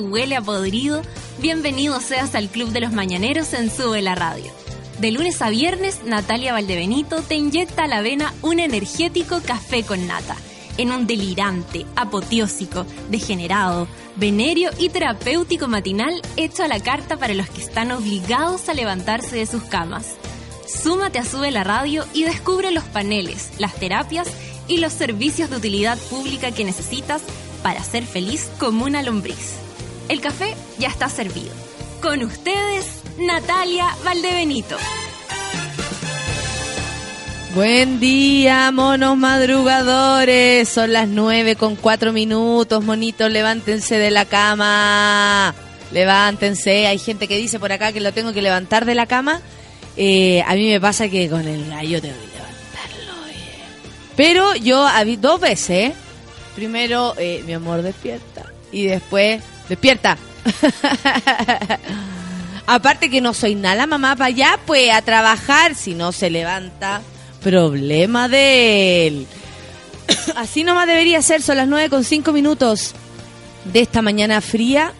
huele a podrido, bienvenido seas al Club de los Mañaneros en Sube la Radio. De lunes a viernes, Natalia Valdebenito te inyecta a la vena un energético café con nata, en un delirante, apoteósico, degenerado, venerio y terapéutico matinal hecho a la carta para los que están obligados a levantarse de sus camas. Súmate a Sube la Radio y descubre los paneles, las terapias y los servicios de utilidad pública que necesitas para ser feliz como una lombriz. El café ya está servido. Con ustedes, Natalia Valdebenito. Buen día, monos madrugadores. Son las nueve con cuatro minutos, monitos. Levántense de la cama. Levántense. Hay gente que dice por acá que lo tengo que levantar de la cama. Eh, a mí me pasa que con el gallo tengo que levantarlo. Pero yo dos veces. Primero, eh, mi amor despierta. Y después, despierta. Aparte que no soy nada mamá para allá, pues a trabajar. Si no se levanta, problema de él. Así nomás debería ser, son las nueve con cinco minutos de esta mañana fría,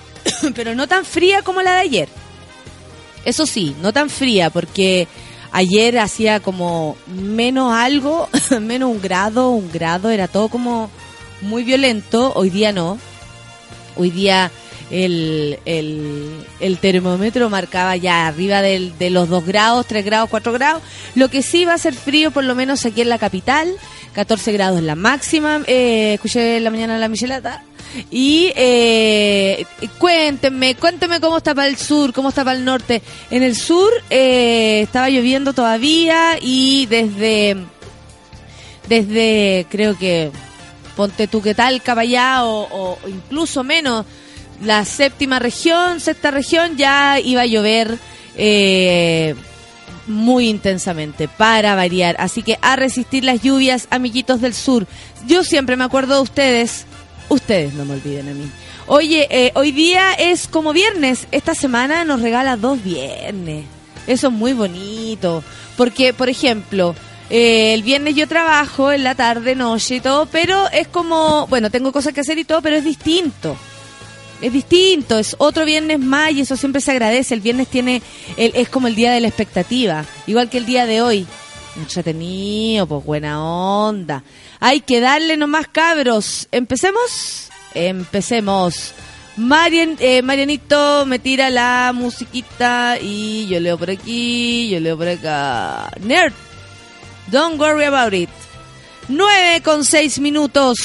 pero no tan fría como la de ayer. Eso sí, no tan fría, porque ayer hacía como menos algo, menos un grado, un grado, era todo como muy violento. Hoy día no. Hoy día el, el, termómetro marcaba ya arriba de los 2 grados, 3 grados, 4 grados. Lo que sí va a ser frío, por lo menos aquí en la capital. 14 grados la máxima. Eh, escuché la mañana la michelata. Y eh, cuéntenme, cuéntenme cómo está para el sur, cómo está para el norte. En el sur eh, estaba lloviendo todavía y desde, desde creo que ponte tú qué tal, caballá o, o incluso menos la séptima región, sexta región, ya iba a llover eh, muy intensamente, para variar. Así que a resistir las lluvias, amiguitos del sur. Yo siempre me acuerdo de ustedes, ustedes no me olviden a mí. Oye, eh, hoy día es como viernes, esta semana nos regala dos viernes. Eso es muy bonito, porque, por ejemplo, eh, el viernes yo trabajo en la tarde, noche y todo, pero es como, bueno, tengo cosas que hacer y todo, pero es distinto es distinto, es otro viernes más y eso siempre se agradece. El viernes tiene, es como el día de la expectativa, igual que el día de hoy. Entretenido, pues buena onda. Hay que darle nomás cabros. ¿Empecemos? Empecemos. Eh, Marianito me tira la musiquita y yo leo por aquí, yo leo por acá. Nerd, don't worry about it. 9 con 6 minutos.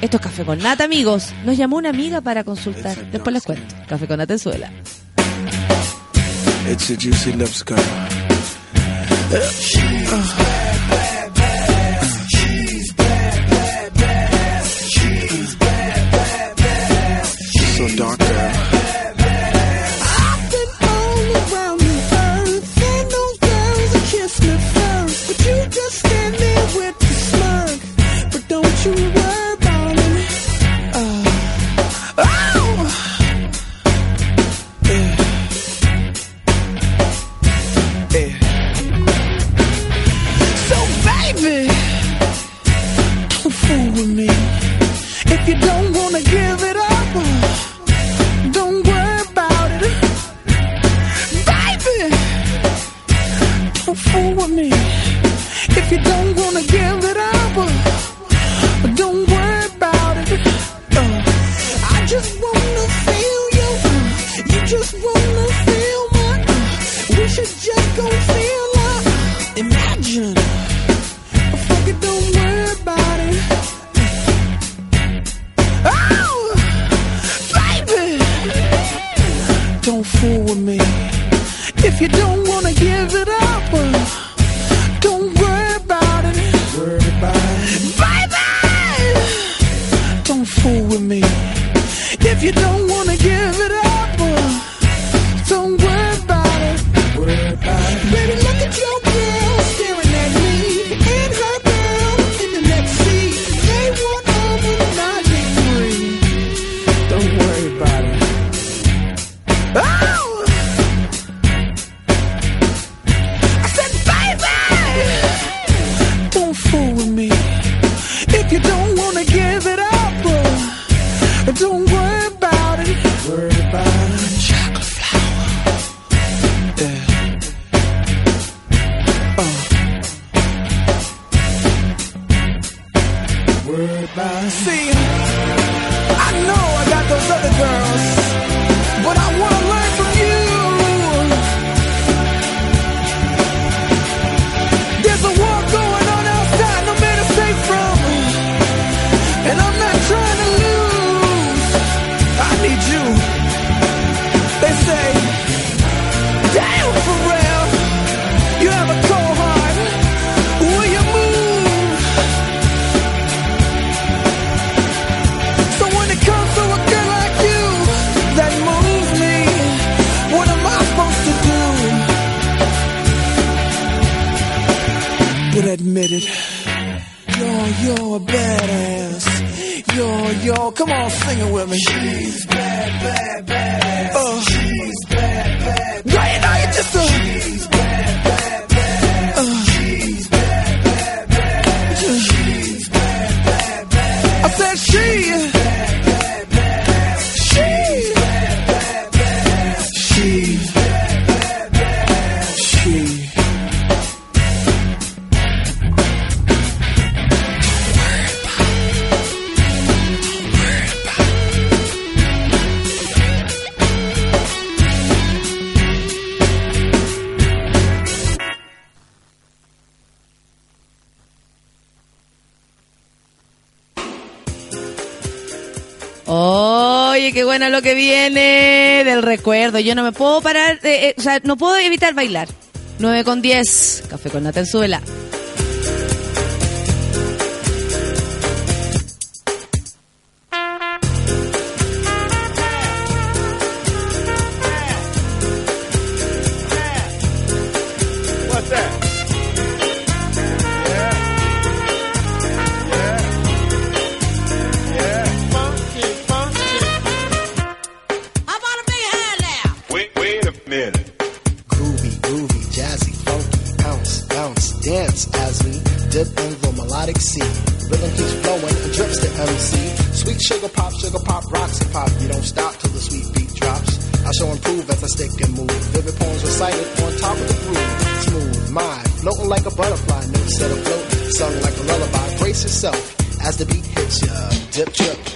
Esto es Café con Nata, amigos. Nos llamó una amiga para consultar. Después les cuento. Café con Nata en suela. It's a juicy lips girl. So dark, baby, recuerdo, yo no me puedo parar, de, eh, o sea, no puedo evitar bailar. 9 con 10, café con nata en su. sugar pop, sugar pop, rocks and pop. You don't stop till the sweet beat drops. I shall improve as I stick and move. Vivid poems recited on top of the groove. Smooth mind, floating like a butterfly. Notes set floating, sung like a lullaby. Brace yourself as the beat hits ya. Dip, trip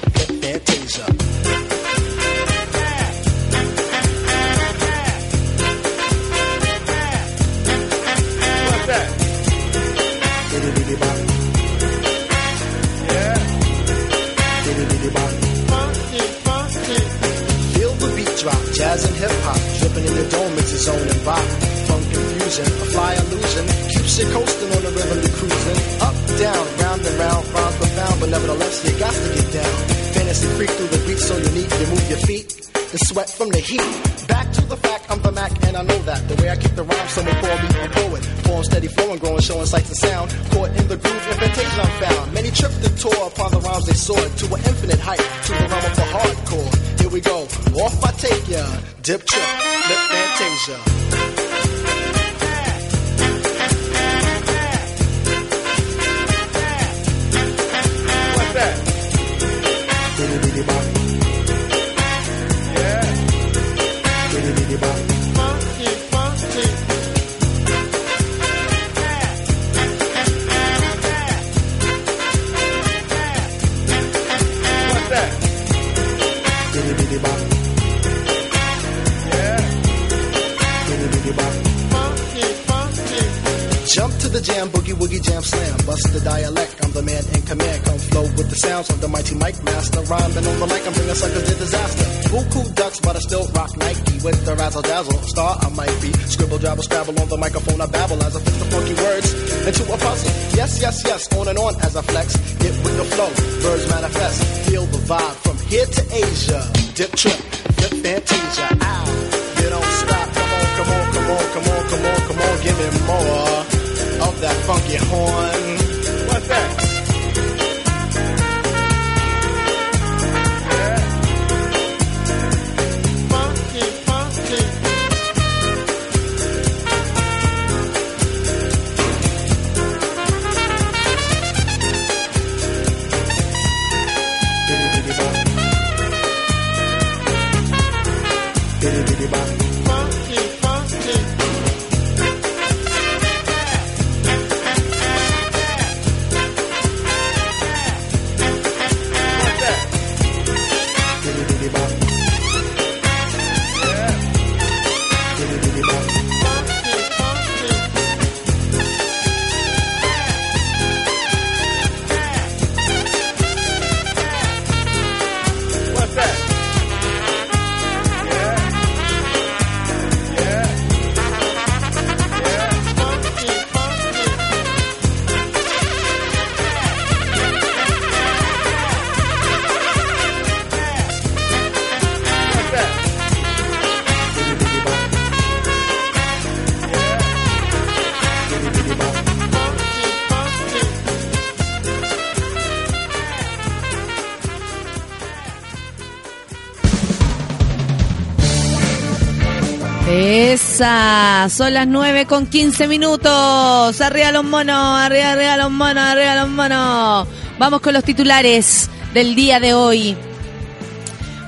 Son las 9 con 15 minutos. Arriba los monos, arriba, arriba los monos, arriba los monos. Vamos con los titulares del día de hoy.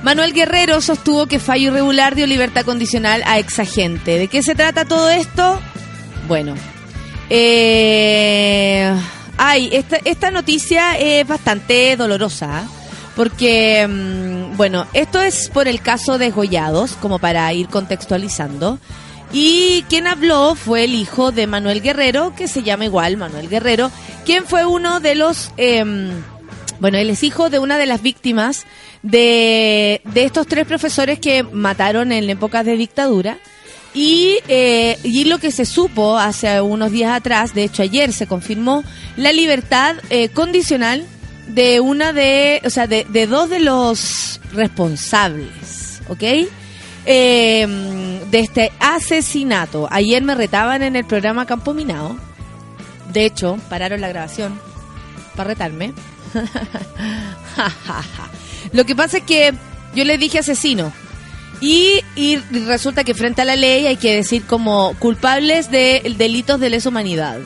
Manuel Guerrero sostuvo que fallo irregular dio libertad condicional a exagente. ¿De qué se trata todo esto? Bueno, eh, ay, esta, esta noticia es bastante dolorosa. ¿ah? Porque, mm, bueno, esto es por el caso de Gollados, como para ir contextualizando. Y quien habló fue el hijo de Manuel Guerrero, que se llama igual Manuel Guerrero, quien fue uno de los... em, bueno, él es hijo de una de las víctimas de, de estos tres profesores que mataron en épocas de dictadura. Y, eh, y lo que se supo hace unos días atrás, de hecho ayer se confirmó la libertad eh, condicional de una de, o sea, de, de dos de los responsables, ¿ok? Eh, de este asesinato. Ayer me retaban en el programa Campo Minado. De hecho, pararon la grabación para retarme. Lo que pasa es que yo le dije asesino. Y, y resulta que frente a la ley hay que decir como culpables de delitos de lesa humanidad.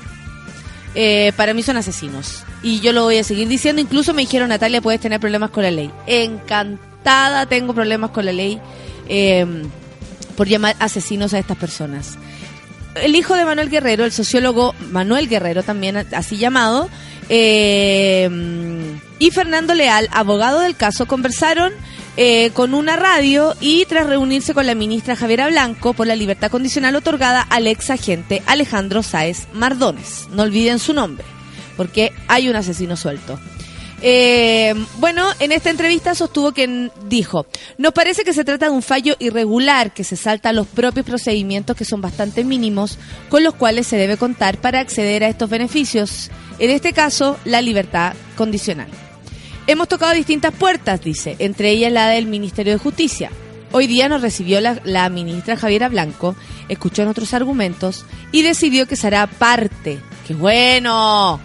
Eh, para mí son asesinos. Y yo lo voy a seguir diciendo. Incluso me dijeron, Natalia, puedes tener problemas con la ley. Encantada tengo problemas con la ley eh, por llamar asesinos a estas personas. El hijo de Manuel Guerrero, el sociólogo Manuel Guerrero, también así llamado, eh, y Fernando Leal, abogado del caso, conversaron eh, con una radio y tras reunirse con la ministra Javiera Blanco por la libertad condicional otorgada al ex agente Alejandro Sáez Mardones. No olviden su nombre, porque hay un asesino suelto. Eh, bueno, en esta entrevista sostuvo que dijo, nos parece que se trata de un fallo irregular que se salta a los propios procedimientos que son bastante mínimos con los cuales se debe contar para acceder a estos beneficios, en este caso la libertad condicional. Hemos tocado distintas puertas, dice, entre ellas la del Ministerio de Justicia. Hoy día nos recibió la, la ministra Javiera Blanco, escuchó nuestros argumentos y decidió que será parte, ¡qué bueno!,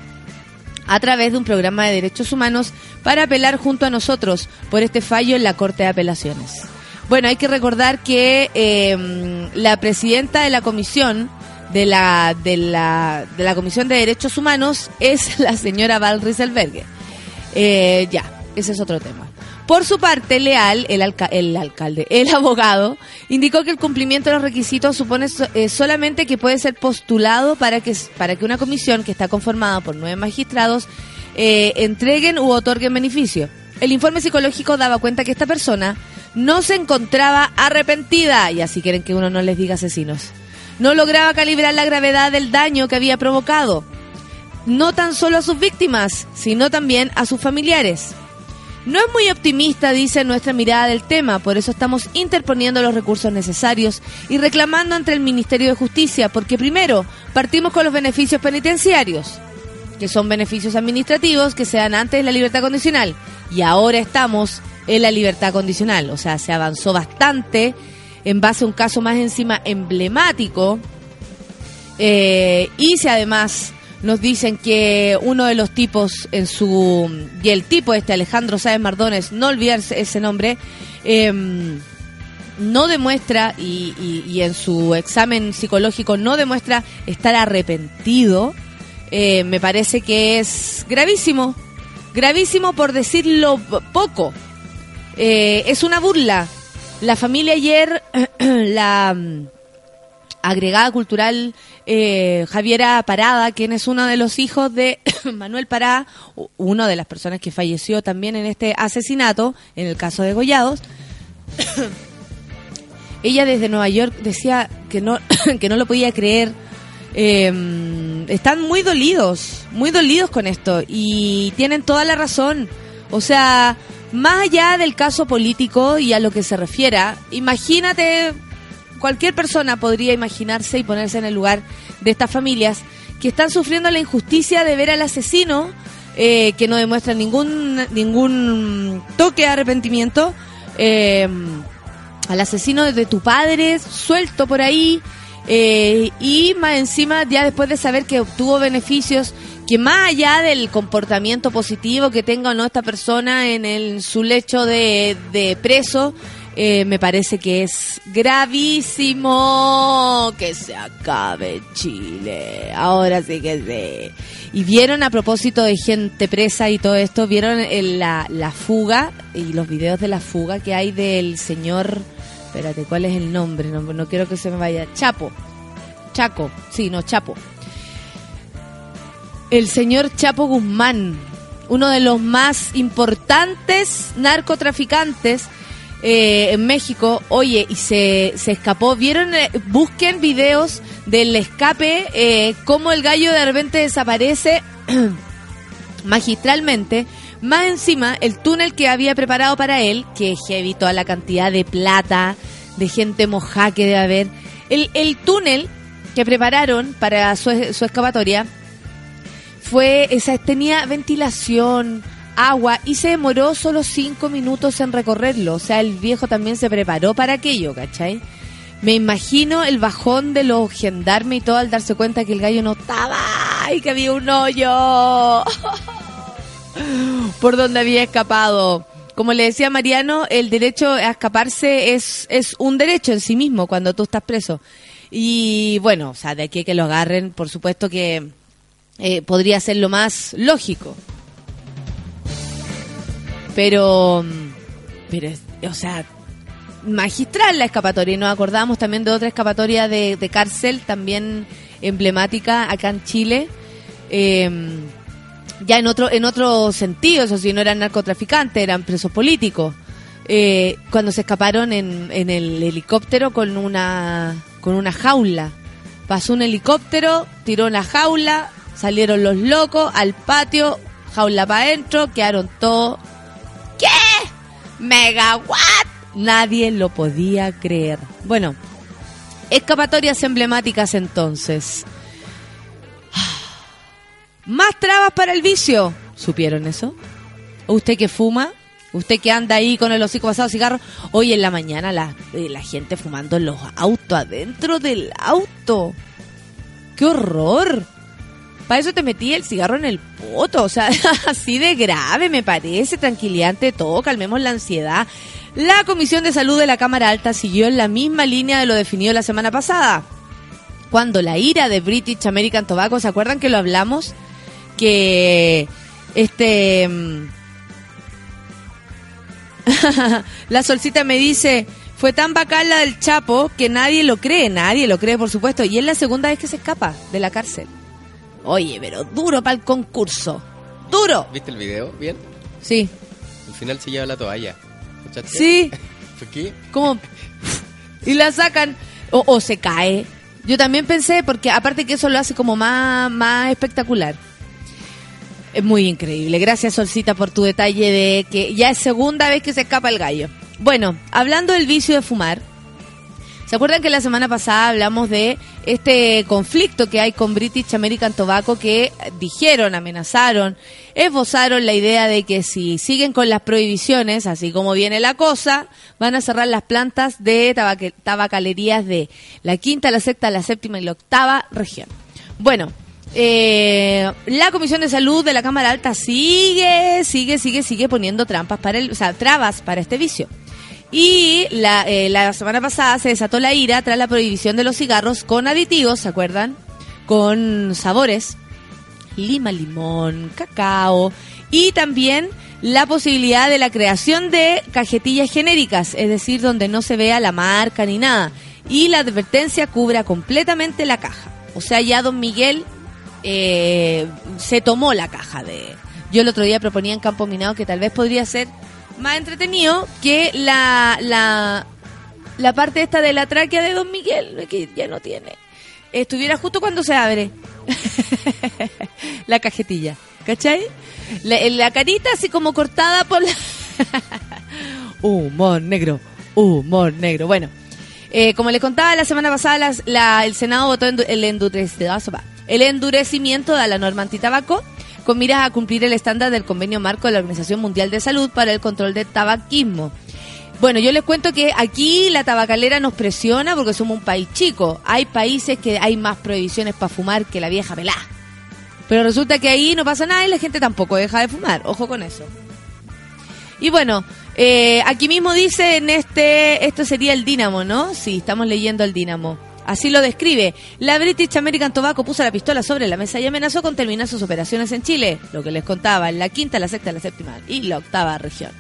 a través de un programa de derechos humanos para apelar junto a nosotros por este fallo en la Corte de Apelaciones. Bueno, hay que recordar que eh, la presidenta de la comisión de la, de la de la Comisión de Derechos Humanos es la señora Val Rieselberger. Eh, ya, ese es otro tema. Por su parte, Leal, el, el alcalde, el abogado, indicó que el cumplimiento de los requisitos supone eh, solamente que puede ser postulado para que, para que una comisión que está conformada por nueve magistrados eh, entreguen u otorguen beneficio. El informe psicológico daba cuenta que esta persona no se encontraba arrepentida, y así quieren que uno no les diga asesinos. No lograba calibrar la gravedad del daño que había provocado no tan solo a sus víctimas, sino también a sus familiares. No es muy optimista, dice nuestra mirada del tema, por eso estamos interponiendo los recursos necesarios y reclamando ante el Ministerio de Justicia, porque primero partimos con los beneficios penitenciarios, que son beneficios administrativos que se dan antes la libertad condicional, y ahora estamos en la libertad condicional, o sea, se avanzó bastante en base a un caso más encima emblemático, eh, y si además nos dicen que uno de los tipos en su. Y el tipo este, Alejandro Sáez Mardones, no olvidarse ese nombre, em, no demuestra, y, y- en su examen psicológico no demuestra estar arrepentido, eh, me parece que es gravísimo. Gravísimo por decirlo poco. Eh, es una burla. La familia ayer, la agregada cultural eh, Javiera Parada, quien es uno de los hijos de Manuel Parada, una de las personas que falleció también en este asesinato, en el caso de Gollados. Ella desde Nueva York decía que no, que no lo podía creer. Eh, están muy dolidos, muy dolidos con esto y tienen toda la razón. O sea, más allá del caso político y a lo que se refiera, imagínate, cualquier persona podría imaginarse y ponerse en el lugar de estas familias que están sufriendo la injusticia de ver al asesino eh, que no demuestra ningún ningún toque de arrepentimiento. eh, al asesino de tu padre suelto por ahí eh, y más encima ya después de saber que obtuvo beneficios que más allá del comportamiento positivo que tenga o no esta persona en el, su lecho de, de preso eh, me parece que es gravísimo que se acabe Chile. Ahora sí que sí. Y vieron a propósito de gente presa y todo esto, vieron el- la, la fuga y los videos de la fuga que hay del señor, espérate, ¿cuál es el nombre? No, no quiero que se me vaya. Chapo. Chaco, sí, no, Chapo. El señor Chapo Guzmán, uno de los más importantes narcotraficantes eh, en México. Oye, y se, se escapó. ¿Vieron? eh, busquen videos del escape, eh, cómo el gallo de repente desaparece magistralmente. Más encima, el túnel que había preparado para él, que es heavy toda la cantidad de plata, de gente mojada que debe haber. El, el túnel que prepararon para su, su excavatoria fue, esa, tenía ventilación, agua y se demoró solo cinco minutos en recorrerlo. O sea, el viejo también se preparó para aquello, ¿cachai? Me imagino el bajón de los gendarmes y todo al darse cuenta que el gallo no estaba y que había un hoyo por donde había escapado. Como le decía Mariano, el derecho a escaparse es, es un derecho en sí mismo cuando tú estás preso. Y bueno, o sea, de aquí a que lo agarren, por supuesto que eh, podría ser lo más lógico. Pero, mm, pero, o sea, magistral la escapatoria. Y nos acordamos también de otra escapatoria de, cárcel, también emblemática acá en Chile. Eh, ya en otro, en otro sentido, eso sí, no eran narcotraficantes, eran presos políticos. Eh, cuando se escaparon en, en el helicóptero con una, con una jaula. Pasó un helicóptero, tiró una jaula, salieron los locos al patio, jaula para adentro, quedaron todos. ¿Qué? ¿Megawatt? Nadie lo podía creer. Bueno, escapatorias emblemáticas entonces. Más trabas para el vicio. ¿Supieron eso? ¿Usted que fuma? ¿Usted que anda ahí con el hocico pasado cigarro? Hoy en la mañana la, eh, la gente fumando en los autos, adentro del auto. ¡Qué horror! Para eso te metí el cigarro en el poto. O sea, así de grave me parece. Tranquilante todo. Calmemos la ansiedad. La Comisión de Salud de la Cámara Alta siguió en la misma línea de lo definido la semana pasada. Cuando la ira de British American Tobacco, ¿se acuerdan que lo hablamos? Que este... mm, la solcita me dice, fue tan bacán la del Chapo que nadie lo cree, nadie lo cree, por supuesto. Y es la segunda vez que se escapa de la cárcel. Oye, pero duro para el concurso. Duro. ¿Viste el video? ¿Bien? Sí, Al final se lleva la toalla. ¿Escuchaste? sí, ¿Por qué? como... Y la sacan o, o se cae. Yo también pensé, porque aparte que eso lo hace como más, más espectacular. Es muy increíble. Gracias, Solcita, por tu detalle de que ya es segunda vez que se escapa el gallo. Bueno, hablando del vicio de fumar, ¿se acuerdan que la semana pasada hablamos de este conflicto que hay con British American Tobacco que dijeron, amenazaron, esbozaron la idea de que si siguen con las prohibiciones, así como viene la cosa, van a cerrar las plantas de tabacalerías de la quinta, la sexta, la séptima y la octava región. Bueno, eh, la Comisión de Salud de la Cámara Alta sigue, sigue, sigue, sigue poniendo trampas para el, o sea, trabas para este vicio. Y la, eh, la semana pasada se desató la ira tras la prohibición de los cigarros con aditivos, ¿se acuerdan? Con sabores, lima, limón, cacao y también la posibilidad de la creación de cajetillas genéricas, es decir, donde no se vea la marca ni nada. Y la advertencia cubra completamente la caja. O sea, ya don Miguel eh, se tomó la caja de... Yo el otro día proponía en Campo Minado que tal vez podría ser más entretenido que la, la, parte esta de la tráquea de Don Miguel, que ya no tiene, estuviera justo cuando se abre la cajetilla. ¿Cachai? La, la carita así como cortada por la... humor negro, humor negro. Bueno, eh, como les contaba la semana pasada, el Senado votó el, endurec- el endurecimiento de la norma antitabaco con miras a cumplir el estándar del convenio marco de la Organización Mundial de Salud para el control del tabaquismo. Bueno, yo les cuento que aquí la tabacalera nos presiona porque somos un país chico. Hay países que hay más prohibiciones para fumar que la vieja pelá. Pero resulta que ahí no pasa nada y la gente tampoco deja de fumar. Ojo con eso. Y bueno, Eh, aquí mismo dice en este, esto sería el Dínamo, ¿no? Sí, estamos leyendo el Dínamo. Así lo describe. La British American Tobacco puso la pistola sobre la mesa y amenazó con terminar sus operaciones en Chile, lo que les contaba, en la quinta, la sexta, la séptima y la octava región.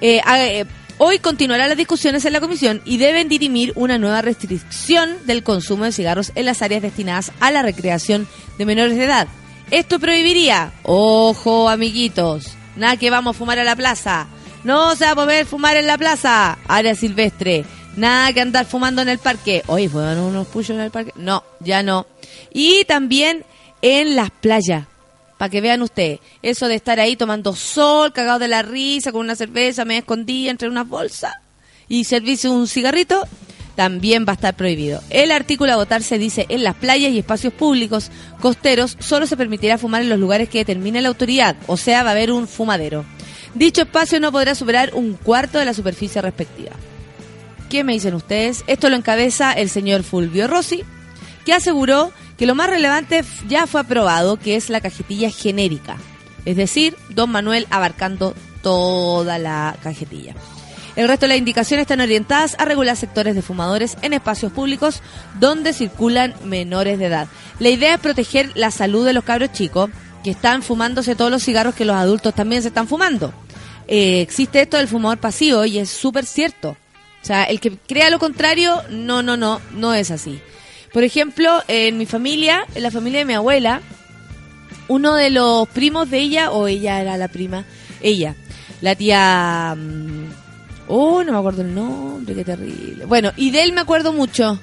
Eh, a- eh, hoy continuarán las discusiones en la comisión y deben dirimir una nueva restricción del consumo de cigarros en las áreas destinadas a la recreación de menores de edad. Esto prohibiría, ojo amiguitos, nada que vamos a fumar a la plaza, no se va a poder fumar en la plaza, área silvestre, nada que andar fumando en el parque. Oye, ¿fueron unos puchos en el parque? No, ya no. Y también en las playas. Para que vean ustedes, eso de estar ahí tomando sol, cagado de la risa, con una cerveza, me escondí entre unas bolsas y servirse un cigarrito, también va a estar prohibido. El artículo a votar se dice en las playas y espacios públicos costeros solo se permitirá fumar en los lugares que determine la autoridad, o sea, va a haber un fumadero. Dicho espacio no podrá superar un cuarto de la superficie respectiva. ¿Qué me dicen ustedes? Esto lo encabeza el señor Fulvio Rossi, que aseguró que lo más relevante ya fue aprobado, que es la cajetilla genérica. Es decir, don Manuel abarcando toda la cajetilla. El resto de las indicaciones están orientadas a regular sectores de fumadores en espacios públicos donde circulan menores de edad. La idea es proteger la salud de los cabros chicos que están fumándose todos los cigarros que los adultos también se están fumando. Eh, existe esto del fumador pasivo y es súper cierto. O sea, el que crea lo contrario, no, no, no, no es así. Por ejemplo, en mi familia, en la familia de mi abuela, uno de los primos de ella, o ella era la prima, ella, la tía... mm, Oh, no me acuerdo el nombre, qué terrible. Bueno, y de él me acuerdo mucho,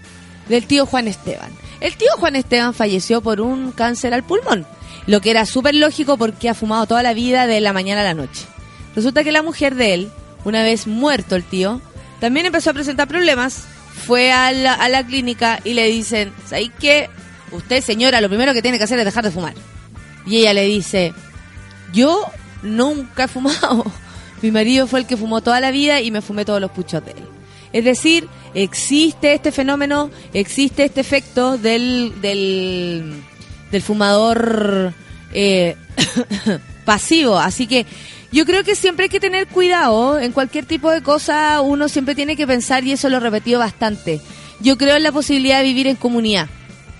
del tío Juan Esteban. El tío Juan Esteban falleció por un cáncer al pulmón, lo que era súper lógico porque ha fumado toda la vida de la mañana a la noche. Resulta que la mujer de él, una vez muerto el tío, también empezó a presentar problemas. Fue a la, a la clínica y le dicen, ¿sabes qué? Usted, señora, lo primero que tiene que hacer es dejar de fumar. Y ella le dice, yo nunca he fumado. Mi marido fue el que fumó toda la vida y me fumé todos los puchos de él. Es decir, existe este fenómeno, existe este efecto del, del, del fumador eh, pasivo. Así que yo creo que siempre hay que tener cuidado en cualquier tipo de cosa. Uno siempre tiene que pensar, y eso lo he repetido bastante. Yo creo en la posibilidad de vivir en comunidad.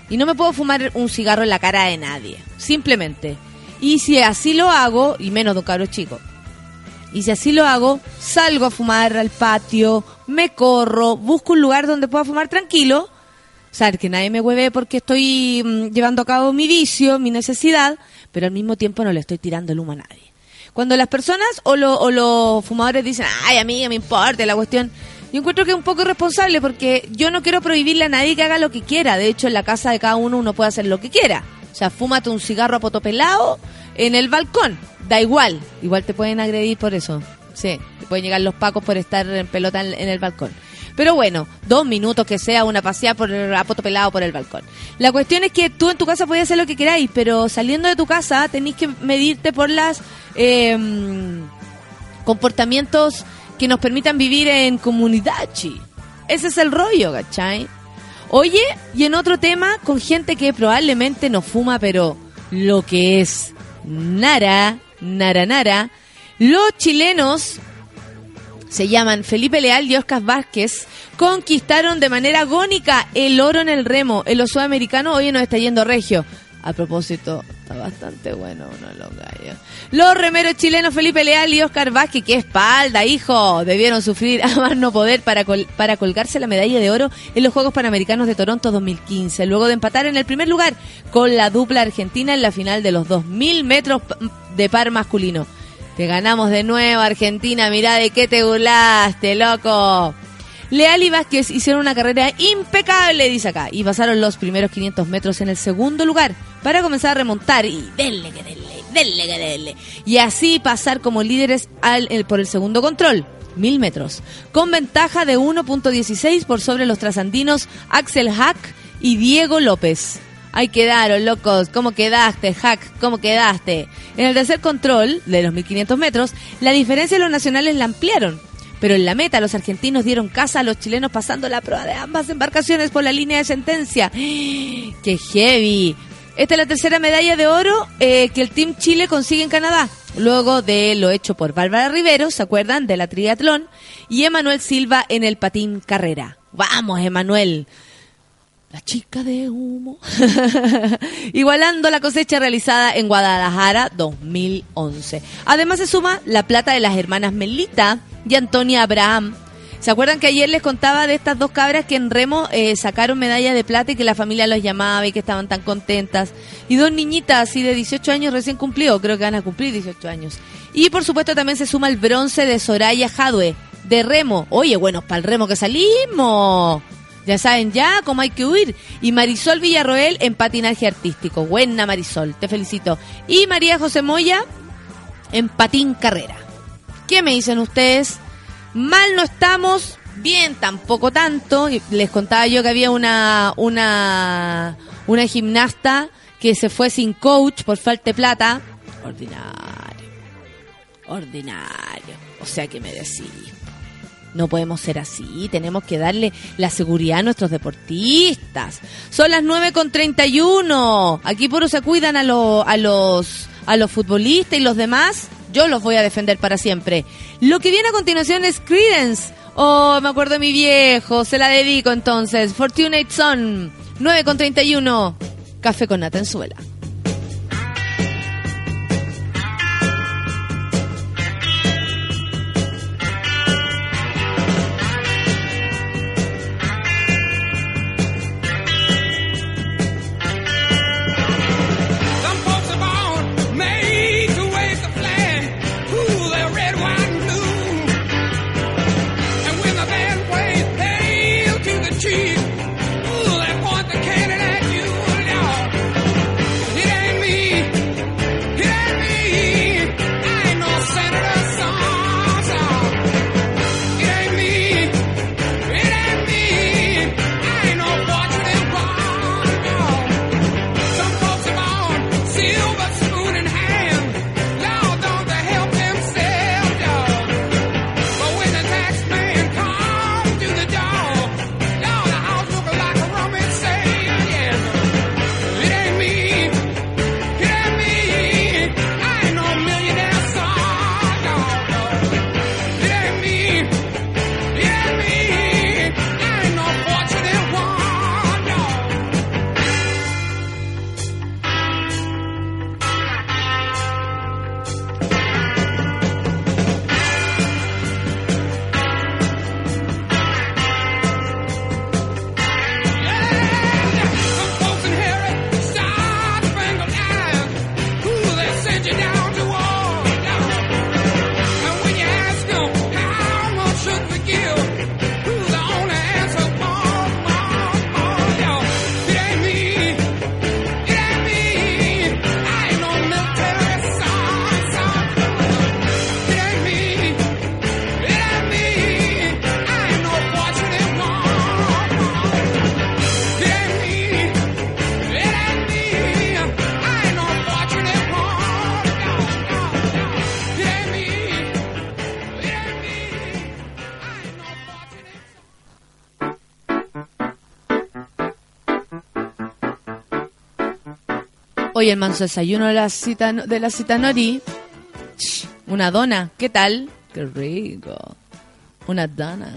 Y no me puedo fumar un cigarro en la cara de nadie. Simplemente. Y si así lo hago, y menos de un cabro chico, y si así lo hago, salgo a fumar al patio, me corro, busco un lugar donde pueda fumar tranquilo, saber que nadie me hueve porque estoy mm, llevando a cabo mi vicio, mi necesidad, pero al mismo tiempo no le estoy tirando el humo a nadie. Cuando las personas o, lo- o los fumadores dicen, ay, a mí me importa la cuestión, yo encuentro que es un poco irresponsable porque yo no quiero prohibirle a nadie que haga lo que quiera. De hecho, en la casa de cada uno uno puede hacer lo que quiera. O sea, fúmate un cigarro a potopelado en el balcón. Da igual. Igual te pueden agredir por eso. Sí, te pueden llegar los pacos por estar en pelota en, en el balcón. Pero bueno, dos minutos que sea una paseada por el, a poto pelado por el balcón. La cuestión es que tú en tu casa puedes hacer lo que queráis, pero saliendo de tu casa tenéis que medirte por las eh, comportamientos que nos permitan vivir en comunidad, chi. Ese es el rollo, ¿cachai? Oye, y en otro tema, con gente que probablemente no fuma, pero lo que es nara, nara, nara, los chilenos se llaman Felipe Leal y Oscar Vázquez, conquistaron de manera agónica el oro en el remo. El oso americano hoy nos está yendo regio. A propósito, está bastante bueno uno de los gallos. Los remeros chilenos Felipe Leal y Oscar Vázquez, qué espalda, hijo, debieron sufrir a más no poder para, col- para colgarse la medalla de oro en los Juegos Panamericanos de Toronto 2015, luego de empatar en el primer lugar con la dupla argentina en la final de los 2.000 metros de par masculino. Te ganamos de nuevo, Argentina. Mirá de qué te burlaste, loco. Leal y Vázquez hicieron una carrera impecable, dice acá, y pasaron los primeros 500 metros en el segundo lugar para comenzar a remontar y denle que denle, denle que denle. Y así pasar como líderes al, por el segundo control, mil metros, con ventaja de 1.16 por sobre los trasandinos Axel Hack y Diego López. Ay, quedaron, locos. ¿Cómo quedaste, Hack? ¿Cómo quedaste? En el tercer control, de los 1500 metros, la diferencia de los nacionales la ampliaron. Pero en la meta, los argentinos dieron casa a los chilenos pasando la prueba de ambas embarcaciones por la línea de sentencia. ¡Qué heavy! Esta es la tercera medalla de oro eh, que el Team Chile consigue en Canadá. luego de lo hecho por Bárbara Rivero, ¿se acuerdan? De la triatlón, y Emanuel Silva en el patín carrera. Vamos, Emanuel. La chica de humo. Igualando la cosecha realizada en Guadalajara 2011. Además se suma la plata de las hermanas Melita y Antonia Abraham. ¿Se acuerdan que ayer les contaba de estas dos cabras que en remo eh, sacaron medalla de plata y que la familia los llamaba y que estaban tan contentas? Y dos niñitas así de 18 años recién cumplió, creo que van a cumplir 18 años. Y por supuesto también se suma el bronce de Soraya Jadwe, de remo. Oye, bueno, para el remo que salimos. Ya saben ya cómo hay que huir. Y Marisol Villarroel en patinaje artístico. Buena Marisol, te felicito. Y María José Moya en patín carrera. ¿Qué me dicen ustedes? Mal no estamos, bien tampoco tanto. Les contaba yo que había una, una, una gimnasta que se fue sin coach por falta de plata. Ordinario. Ordinario. O sea que me decís. No podemos ser así, tenemos que darle la seguridad a nuestros deportistas. Son las 9 con 31. Aquí por se cuidan a, a los a los futbolistas y los demás. Yo los voy a defender para siempre. Lo que viene a continuación es Credence. Oh, me acuerdo de mi viejo, se la dedico entonces. Fortunate Son, 9 con 31. Café con Natenzuela. Some El manso desayuno de la cita de la citanori. Una dona, ¿qué tal? Qué rico. Una dona.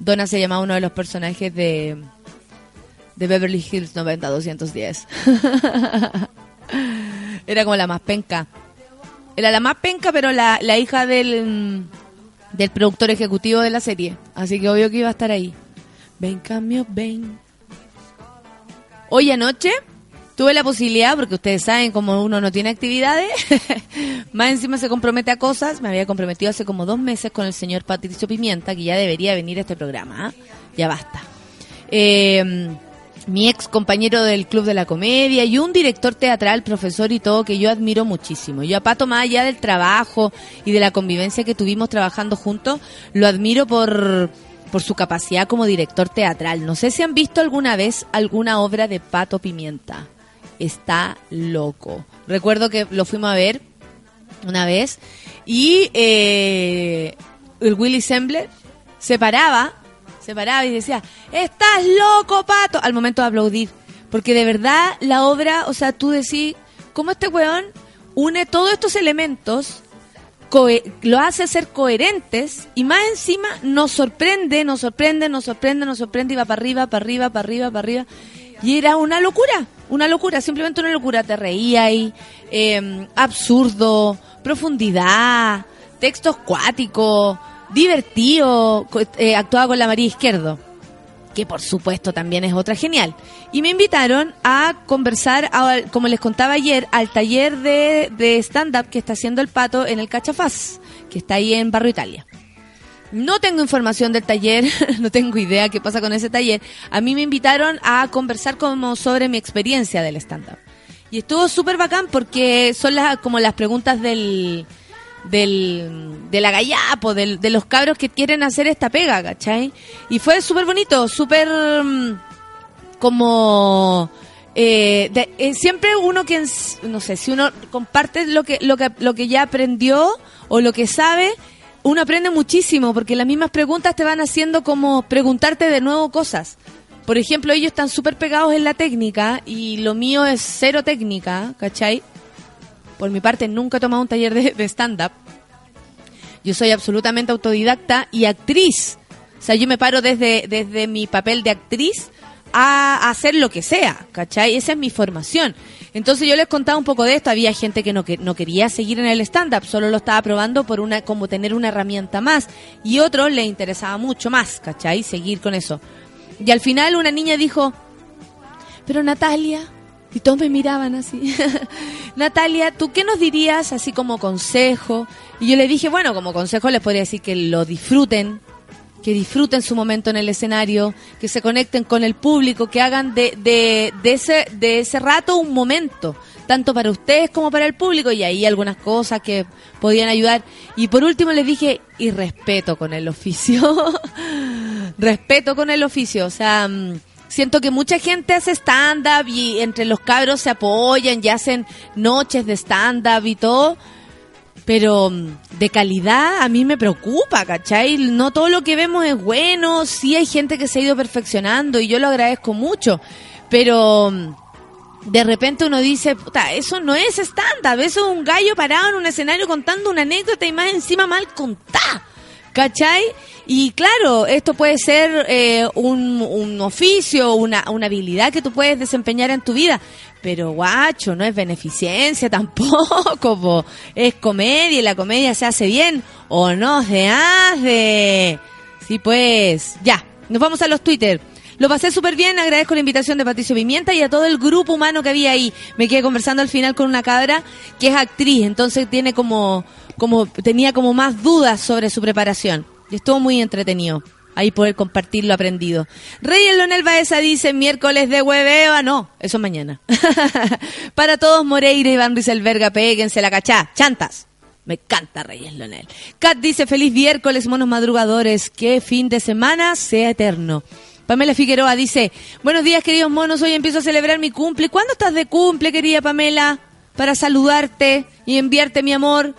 Donna se llama uno de los personajes de de Beverly Hills 90210. Era como la más penca. Era la más penca, pero la, la hija del del productor ejecutivo de la serie. Así que obvio que iba a estar ahí. Ven, cambio, ven. Hoy anoche tuve la posibilidad, porque ustedes saben como uno no tiene actividades, más encima se compromete a cosas. Me había comprometido hace como dos meses con el señor Patricio Pimienta, que ya debería venir a este programa. ¿ah? Ya basta. Eh, mi ex compañero del Club de la Comedia y un director teatral, profesor y todo que yo admiro muchísimo. Yo a Pato, más allá del trabajo y de la convivencia que tuvimos trabajando juntos, lo admiro por, por su capacidad como director teatral. No sé si han visto alguna vez alguna obra de Pato Pimienta. Está loco. Recuerdo que lo fuimos a ver una vez y eh, el Willy Sembler se paraba, se paraba y decía, estás loco, Pato, al momento de aplaudir. Porque de verdad la obra, o sea, tú decís, ¿cómo este weón, une todos estos elementos, lo hace ser coherentes y más encima nos sorprende, nos sorprende, nos sorprende, nos sorprende y va para arriba, para arriba, para arriba, para arriba. Y era una locura, una locura, simplemente una locura. Te reía y absurdo, profundidad, textos cuáticos, divertido, eh, actuaba con la María Izquierdo que por supuesto también es otra genial. Y me invitaron a conversar, a- como les contaba ayer, al taller de, de stand-up que está haciendo el pato en el Cachafaz, que está ahí en Barrio Italia. No tengo información del taller, no tengo idea qué pasa con ese taller. A mí me invitaron a conversar como sobre mi experiencia del stand-up. Y estuvo súper bacán porque son las, como las preguntas del, del, de la gallapo, del, de los cabros que quieren hacer esta pega, ¿cachai? Y fue súper bonito, súper mm, como... eh, de- eh, siempre uno que, no sé, si uno comparte lo que, lo, que, lo que ya aprendió o lo que sabe, uno aprende muchísimo porque las mismas preguntas te van haciendo como preguntarte de nuevo cosas. Por ejemplo, ellos están súper pegados en la técnica y lo mío es cero técnica, ¿cachai? Por mi parte, nunca he tomado un taller de, de stand-up. Yo soy absolutamente autodidacta y actriz. O sea, yo me paro desde, desde mi papel de actriz a hacer lo que sea, ¿cachai? Esa es mi formación. Entonces yo les contaba un poco de esto. Había gente que no, que no quería seguir en el stand-up, solo lo estaba probando por una, como tener una herramienta más. Y otros les interesaba mucho más, ¿cachai? Seguir con eso. Y al final una niña dijo, pero Natalia, y todos me miraban así, Natalia, ¿tú qué nos dirías así como consejo? Y yo le dije, bueno, como consejo les podría decir que lo disfruten, que disfruten su momento en el escenario, que se conecten con el público, que hagan de, de, de, ese, de ese rato un momento, tanto para ustedes como para el público, y ahí algunas cosas que podían ayudar. Y por último les dije, y respeto con el oficio, respeto con el oficio, o sea... mm, Siento que mucha gente hace stand-up y entre los cabros se apoyan y hacen noches de stand-up y todo, pero mm, de calidad a mí me preocupa, ¿cachai? No todo lo que vemos es bueno, sí hay gente que se ha ido perfeccionando y yo lo agradezco mucho, pero mm, de repente uno dice, puta, eso no es stand-up, eso es un gallo parado en un escenario contando una anécdota y más encima mal contada. ¿Cachai? Y claro, esto puede ser eh, un, un oficio, una, una habilidad que tú puedes desempeñar en tu vida. Pero guacho, no es beneficencia tampoco, po. es comedia y la comedia se hace bien o no se hace. Sí, pues, ya, nos vamos a los Twitter. Lo pasé súper bien, agradezco la invitación de Patricio Pimienta y a todo el grupo humano que había ahí. Me quedé conversando al final con una cabra que es actriz, entonces tiene como, como, tenía como más dudas sobre su preparación. Y estuvo muy entretenido. Ahí poder compartir lo aprendido. Rey Lonel Baeza dice miércoles de hueveo. Ah, no, eso es mañana. Para todos, Moreira, Iván Ruiz Alberga, péguense la cachá. Chantas. Me encanta Reyes Lonel. Kat dice, feliz miércoles, monos madrugadores. Que fin de semana sea eterno. Pamela Figueroa dice, buenos días queridos monos, hoy empiezo a celebrar mi cumple. ¿Cuándo estás de cumple, querida Pamela? Para saludarte y enviarte mi amor.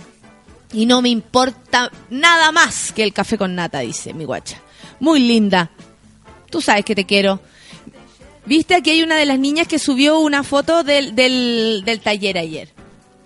Y no me importa nada más que el café con nata, dice mi guacha. Muy linda. Tú sabes que te quiero. Viste, aquí hay una de las niñas que subió una foto del, del, del taller ayer.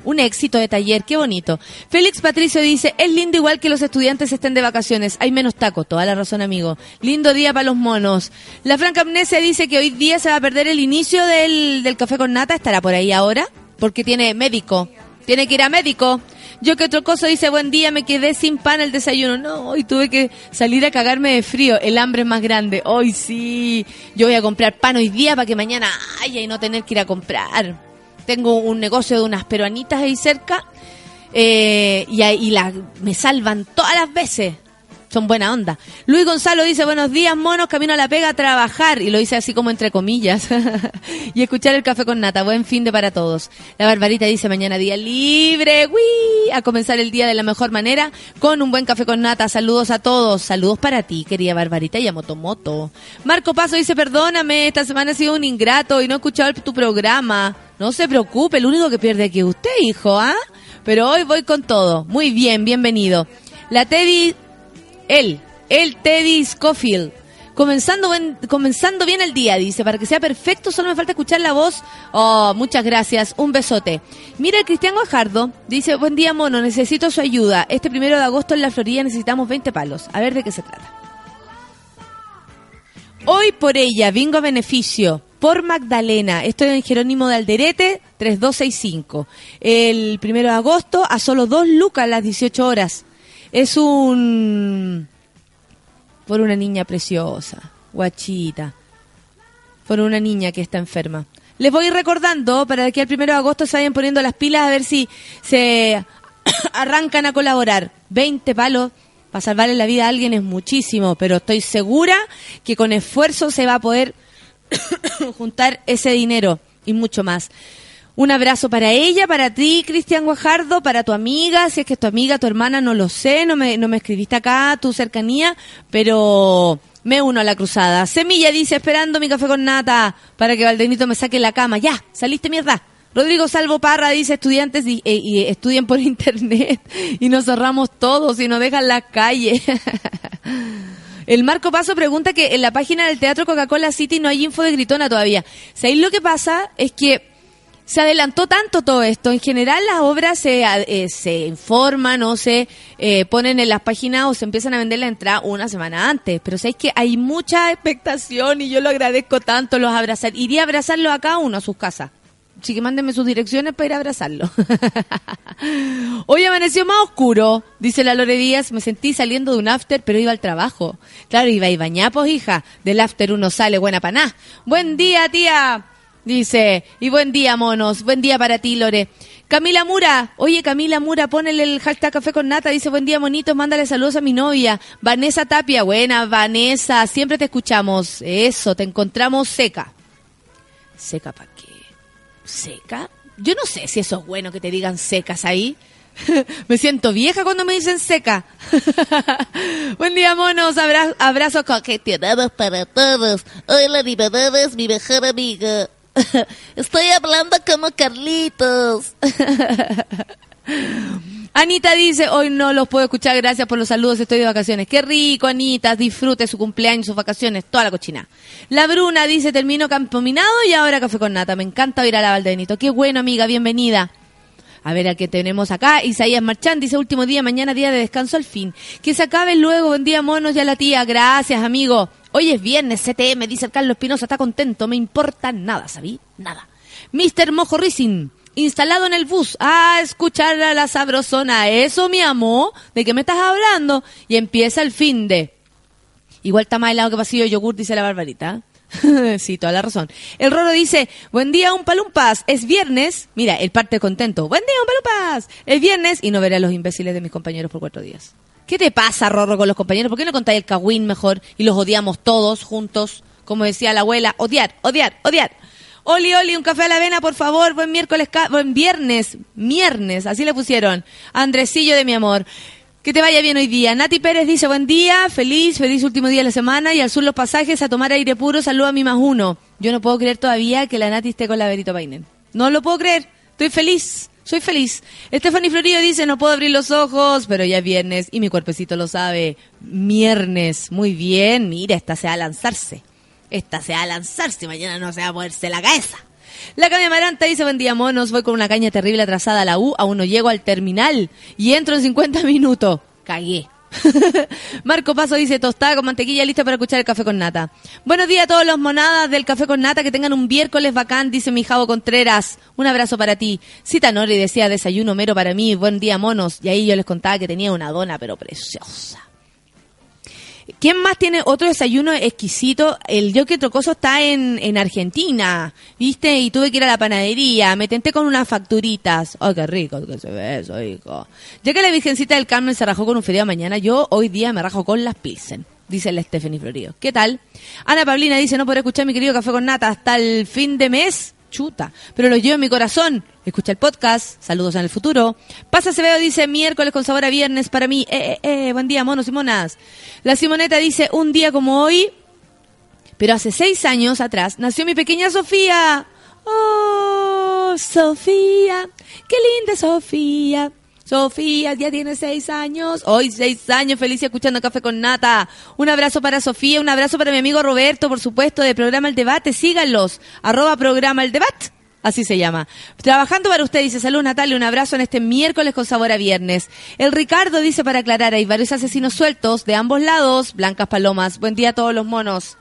Un éxito de taller, qué bonito. Félix Patricio dice, es lindo igual que los estudiantes estén de vacaciones, hay menos tacos, toda la razón amigo. Lindo día para los monos. La Franca Amnesia dice que hoy día se va a perder el inicio del, del café con nata, estará por ahí ahora, porque tiene médico, tiene que ir a médico. Yo que otro cosa dice, buen día, me quedé sin pan el desayuno. No, hoy tuve que salir a cagarme de frío. El hambre es más grande. Hoy sí, yo voy a comprar pan hoy día para que mañana haya y no tener que ir a comprar. Tengo un negocio de unas peruanitas ahí cerca eh, y, ahí- y la, me salvan todas las veces. Son buena onda. Luis Gonzalo dice, buenos días, monos, camino a la pega a trabajar. Y lo dice así como entre comillas. y escuchar el café con nata. Buen fin de para todos. La Barbarita dice, mañana día libre. ¡Uy! A comenzar el día de la mejor manera con un buen café con nata. Saludos a todos. Saludos para ti, querida Barbarita y a Motomoto. Marco Paso dice, perdóname, esta semana he sido un ingrato y no he escuchado tu programa. No se preocupe, el único que pierde aquí es usted, hijo, ¿ah? Pero hoy voy con todo. Muy bien, bienvenido. La Teddy él, el Teddy Scofield. Comenzando, buen- comenzando bien el día, dice, para que sea perfecto, solo me falta escuchar la voz. Oh, muchas gracias, un besote. Mira, Cristian Guajardo dice, buen día, mono, necesito su ayuda. Este primero de agosto en la Florida necesitamos 20 palos. A ver de qué se trata. Hoy por ella, bingo a beneficio, por Magdalena. Estoy en Jerónimo de Alderete, 3265. El primero de agosto, a solo dos lucas a las 18 horas. Es un... por una niña preciosa, guachita. Por una niña que está enferma. Les voy recordando para que el primero de agosto se vayan poniendo las pilas a ver si se arrancan a colaborar. 20 palos para salvarle la vida a alguien es muchísimo, pero estoy segura que con esfuerzo se va a poder juntar ese dinero y mucho más. Un abrazo para ella, para ti, Cristian Guajardo, para tu amiga, si es que es tu amiga, tu hermana, no lo sé, no me, no me escribiste acá, tu cercanía, pero me uno a la cruzada. Semilla dice, esperando mi café con nata para que Valdenito me saque la cama. Ya, saliste mierda. Rodrigo Salvo Parra dice, estudiantes y, eh, y estudien por internet y nos cerramos todos y nos dejan la calle. El Marco Paso pregunta que en la página del Teatro Coca-Cola City no hay info de Gritona todavía. ¿Sabéis lo que pasa? Es que se adelantó tanto todo esto. En general las obras se, eh, se informan o se eh, ponen en las páginas o se empiezan a vender la entrada una semana antes. Pero sabéis que hay mucha expectación y yo lo agradezco tanto los abrazar. Iría a abrazarlo a cada uno a sus casas. Así que mándenme sus direcciones para ir a abrazarlo. Hoy amaneció más oscuro, dice la Lore Díaz. Me sentí saliendo de un after, pero iba al trabajo. Claro, iba y bañapos, hija. Del after uno sale buena paná. Buen día, tía. Dice, y buen día, monos. Buen día para ti, Lore. Camila Mura, oye Camila Mura, ponele el hashtag café con nata, dice buen día monitos, mándale saludos a mi novia. Vanessa Tapia, buena Vanessa, siempre te escuchamos. Eso, te encontramos seca. ¿Seca para qué? ¿Seca? Yo no sé si eso es bueno que te digan secas ahí. me siento vieja cuando me dicen seca. Buen día, monos. Abra abrazos coqueteados para todos. Hola, mi mamá es mi mejor amiga. Estoy hablando como Carlitos. Anita dice, hoy no los puedo escuchar, gracias por los saludos, estoy de vacaciones. Qué rico, Anita, disfrute su cumpleaños, sus vacaciones, toda la cochina. La Bruna dice, termino campominado y ahora café con nata. Me encanta oír a la Valdenito. Qué bueno, amiga, bienvenida. A ver a qué tenemos acá. Isaías Marchán dice, último día, mañana día de descanso al fin. Que se acabe luego, buen día, monos, ya la tía. Gracias, amigo. Hoy es viernes, CTM, dice el Carlos Espinosa, está contento, me importa nada, ¿sabí? Nada. Mr. Mojo Racing, instalado en el bus, a escuchar a la sabrosona. Eso, mi amor, ¿de qué me estás hablando? Y empieza el fin de... Igual está más helado que pasillo yogur, dice la barbarita. sí, toda la razón. El Roro dice, buen día, un palumpas. Es viernes. Mira, el parte contento. Buen día, un palumpas. Es viernes y no veré a los imbéciles de mis compañeros por cuatro días. ¿Qué te pasa, Rorro, con los compañeros? ¿Por qué no contáis el cagüín mejor y los odiamos todos juntos? Como decía la abuela, odiar, odiar, odiar. Oli, Oli, un café a la avena, por favor. Buen miércoles, buen viernes, viernes, así le pusieron. Andresillo de mi amor. Que te vaya bien hoy día. Nati Pérez dice, buen día, feliz, feliz último día de la semana y al sur los pasajes a tomar aire puro, saludo a mi más uno. Yo no puedo creer todavía que la Nati esté con la Berito Painen. No lo puedo creer. Estoy feliz. Soy feliz. Stephanie Florillo dice, no puedo abrir los ojos, pero ya es viernes y mi cuerpecito lo sabe. Viernes. Muy bien. Mira, esta se va a lanzarse. Esta se va a lanzarse. Mañana no se va a moverse la cabeza. La Cami Amaranta dice, buen día, monos. Voy con una caña terrible atrasada a la U. Aún no llego al terminal. Y entro en 50 minutos. Cagué. Marco Paso dice, tostada con mantequilla lista para escuchar el café con nata. Buenos días a todos los monadas del café con nata. Que tengan un miércoles bacán, dice mi Javo Contreras. Un abrazo para ti. Cita Nori decía, desayuno mero para mí. Buen día, monos. Y ahí yo les contaba que tenía una dona, pero preciosa. ¿Quién más tiene otro desayuno exquisito? El yo que trocoso está en, en Argentina, ¿viste? Y tuve que ir a la panadería, me tenté con unas facturitas. ¡Ay, qué rico que se ve eso, hijo! Ya que la Virgencita del Carmen se rajó con un feriado mañana, yo hoy día me rajo con las Pilsen, dice la Stephanie Florio. ¿Qué tal? Ana Pablina dice, no podré escuchar mi querido Café con Nata hasta el fin de mes. Chuta, pero lo llevo en mi corazón. Escucha el podcast. Saludos en el futuro. Pasa Acevedo dice miércoles con sabor a viernes para mí. Eh, eh, eh, buen día, monos y monas. La Simoneta dice un día como hoy, pero hace seis años atrás nació mi pequeña Sofía. Oh, Sofía, qué linda Sofía. Sofía ya tiene seis años. Hoy seis años, feliz escuchando Café con Nata. Un abrazo para Sofía, un abrazo para mi amigo Roberto, por supuesto, de Programa El Debate. Síganlos. Arroba Programa El Debate. Así se llama. Trabajando para usted, dice salud Natalia, un abrazo en este miércoles con sabor a viernes. El Ricardo dice para aclarar, hay varios asesinos sueltos de ambos lados. Blancas Palomas, buen día a todos los monos.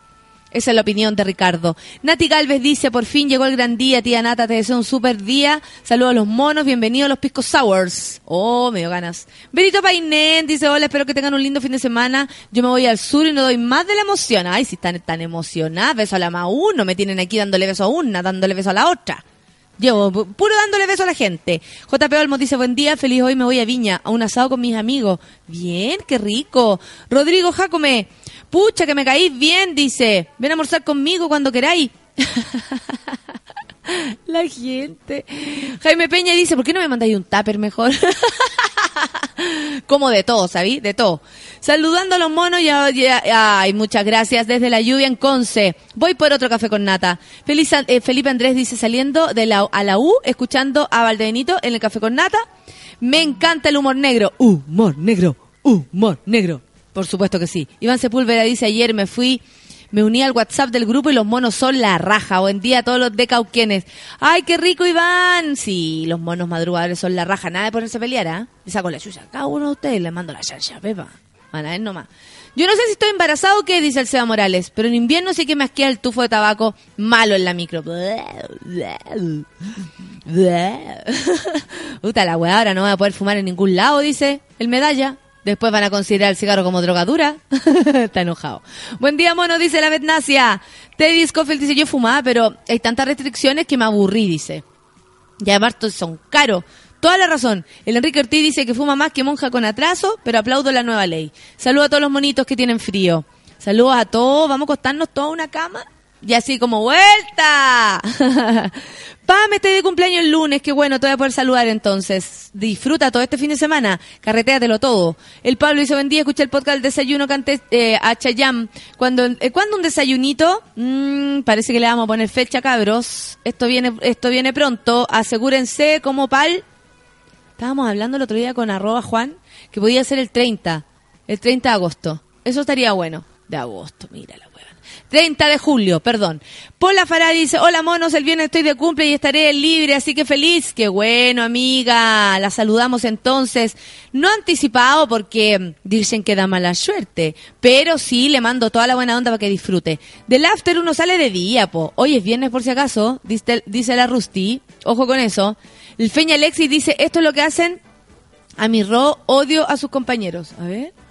Esa es la opinión de Ricardo. Nati Galvez dice, por fin llegó el gran día, tía Nata, te deseo un super día. Saludos a los monos, bienvenidos a los Pisco Sours. Oh, me dio ganas. Benito Painén dice, hola, espero que tengan un lindo fin de semana. Yo me voy al sur y no doy más de la emoción. Ay, si están tan emocionadas, beso a la más uno, me tienen aquí dándole beso a una, dándole beso a la otra. Llevo pu- puro dándole beso a la gente. JP Olmos dice, buen día, feliz hoy me voy a Viña, a un asado con mis amigos. Bien, qué rico. Rodrigo Jacome, pucha que me caís bien, dice, ven a almorzar conmigo cuando queráis. La gente. Jaime Peña dice, ¿por qué no me mandáis un tupper mejor? Como de todo, ¿sabí? De todo. Saludando a los monos y a- y a- ay, muchas gracias desde la lluvia en Conce. Voy por otro café con nata. Eh, Felipe Andrés dice saliendo de la, a la U, escuchando a Valdebenito en el café con nata. Me encanta el humor negro. Humor negro. Humor negro. Por supuesto que sí. Iván Sepúlveda dice ayer me fui, me uní al WhatsApp del grupo y los monos son la raja. Buen día a todos los de Cauquenes. ¡Ay, qué rico, Iván! Sí, los monos madrugadores son la raja. Nada de ponerse a pelear, ¿ah? Le saco la chucha cada uno de ustedes y les mando la chancha, pepa. Van a ver nomás. Yo no sé si estoy embarazado o qué, dice el Seba Morales, pero en invierno sí que me asquea el tufo de tabaco malo en la micro. Puta la weá, ahora no voy a poder fumar en ningún lado, dice el medalla. Después van a considerar el cigarro como drogadura. Está enojado. Buen día, mono, dice la Betnacia. Teddy Scofield dice, yo fumaba, pero hay tantas restricciones que me aburrí, dice. Y además son caros. Toda la razón. El Enrique Ortiz dice que fuma más que monja con atraso, pero aplaudo la nueva ley. Saludos a todos los monitos que tienen frío. Saludos a todos. Vamos a acostarnos toda una cama. Y así como vuelta. Pam, estoy de cumpleaños el lunes. Qué bueno, te voy a poder saludar entonces. Disfruta todo este fin de semana. Carretéatelo todo. El Pablo dice, buen día, escuché el podcast desayuno cante eh, a Chayam. Cuando, eh, ¿Cuándo un desayunito? Mm, parece que le vamos a poner fecha, cabros. Esto viene, esto viene pronto. Asegúrense como pal. Estábamos hablando el otro día con arroba Juan que podía ser el 30. El 30 de agosto. Eso estaría bueno. De agosto, mira la hueva. 30 de julio, perdón. Paula Farah dice, hola monos, el viernes estoy de cumple y estaré libre, así que feliz. Qué bueno, amiga. La saludamos entonces. No anticipado porque dicen que da mala suerte, pero sí le mando toda la buena onda para que disfrute. Del after uno sale de día, po. Hoy es viernes por si acaso, dice, dice la Rusty. Ojo con eso. El Feña Alexis dice, esto es lo que hacen a mi Ro, odio a sus compañeros. A ver.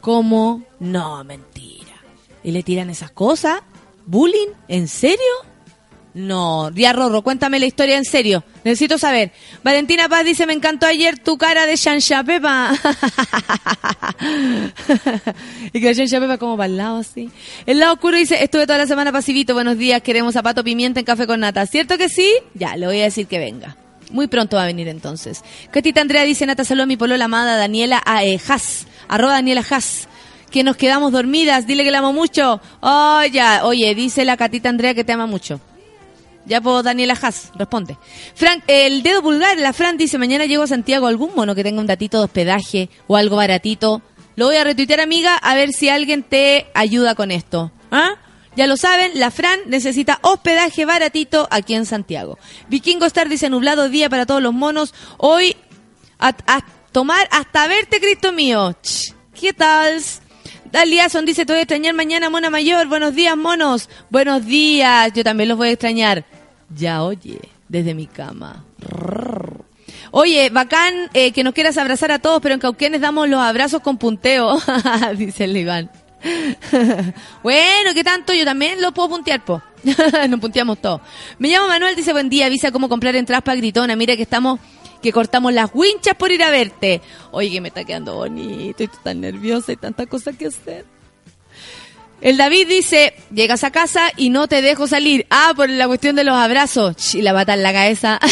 ¿Cómo? No, mentira. ¿Y le tiran esas cosas? ¿Bullying? ¿En serio? No, Día Rorro, cuéntame la historia en serio. Necesito saber. Valentina Paz dice, me encantó ayer tu cara de Shansha Pepa. y que Shansha Pepa como para el lado así. El lado oscuro dice, estuve toda la semana pasivito, buenos días, queremos zapato pimienta en café con nata. ¿Cierto que sí? Ya, le voy a decir que venga. Muy pronto va a venir entonces. Catita Andrea dice, Nata, a mi polola amada Daniela a, Haas, arroba Daniela Haas. Que nos quedamos dormidas, dile que la amo mucho. Oh, ya, oye, dice la Catita Andrea que te ama mucho. Ya puedo, Daniela Haas, responde. Frank, el dedo pulgar, la Fran dice, mañana llego a Santiago, algún mono que tenga un datito de hospedaje o algo baratito. Lo voy a retuitear, amiga, a ver si alguien te ayuda con esto. ¿Ah? Ya lo saben, la Fran necesita hospedaje baratito aquí en Santiago. Vikingo Star dice, nublado día para todos los monos. Hoy a, a tomar hasta verte, Cristo mío. ¿Qué tal? Daliason dice, te voy a extrañar mañana, mona mayor. Buenos días, monos. Buenos días. Yo también los voy a extrañar. Ya, oye, desde mi cama. Oye, bacán eh, que nos quieras abrazar a todos, pero en Cauquenes damos los abrazos con punteo, dice el Iván. bueno, ¿qué tanto? Yo también lo puedo puntear, po. Nos punteamos todos. Me llamo Manuel, dice, buen día, avisa cómo comprar entradas para Gritona. Mira que estamos, que cortamos las winchas por ir a verte. Oye, que me está quedando bonito, estoy tan nerviosa y tantas cosas que hacer. El David dice, llegas a casa y no te dejo salir. Ah, por la cuestión de los abrazos. Y la bata en la cabeza.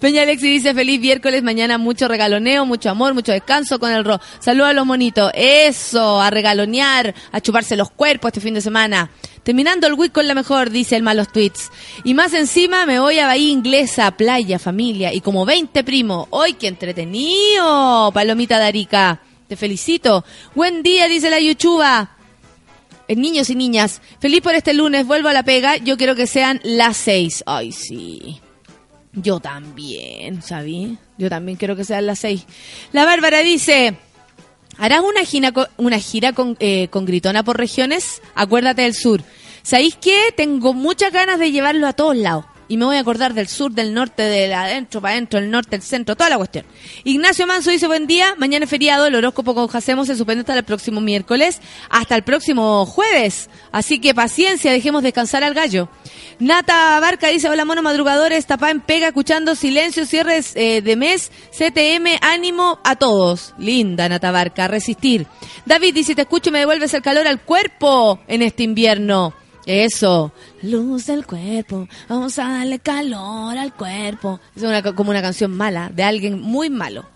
Peña Alexi dice, feliz miércoles, mañana mucho regaloneo, mucho amor, mucho descanso con el ro. Saludos a los monitos. Eso, a regalonear, a chuparse los cuerpos este fin de semana. Terminando el week con la mejor, dice el malos tweets. Y más encima me voy a Bahía Inglesa, playa, familia y como 20 primos. ¡Ay, qué entretenido! Palomita de Arica. Te felicito. Buen día, dice la Yuchuba. Eh, niños y niñas, feliz por este lunes, vuelvo a la pega, yo quiero que sean las seis. Ay, sí. Yo también, ¿sabí? Yo también quiero que sean las seis. La Bárbara dice, ¿harás una gira, una gira con, eh, con Gritona por regiones? Acuérdate del sur. ¿Sabéis qué? Tengo muchas ganas de llevarlo a todos lados. Y me voy a acordar del sur, del norte, del adentro, para adentro, el norte, el centro, toda la cuestión. Ignacio Manso dice buen día, mañana es feriado, el horóscopo con Jacemo se suspende hasta el próximo miércoles, hasta el próximo jueves. Así que paciencia, dejemos descansar al gallo. Nata Barca dice, hola mono madrugadores, tapá en pega, escuchando silencio, cierres eh, de mes, CTM, ánimo a todos. Linda Nata Barca, resistir. David dice, te escucho me devuelves el calor al cuerpo en este invierno. Eso, luz del cuerpo, vamos a darle calor al cuerpo. Es una, como una canción mala, de alguien muy malo.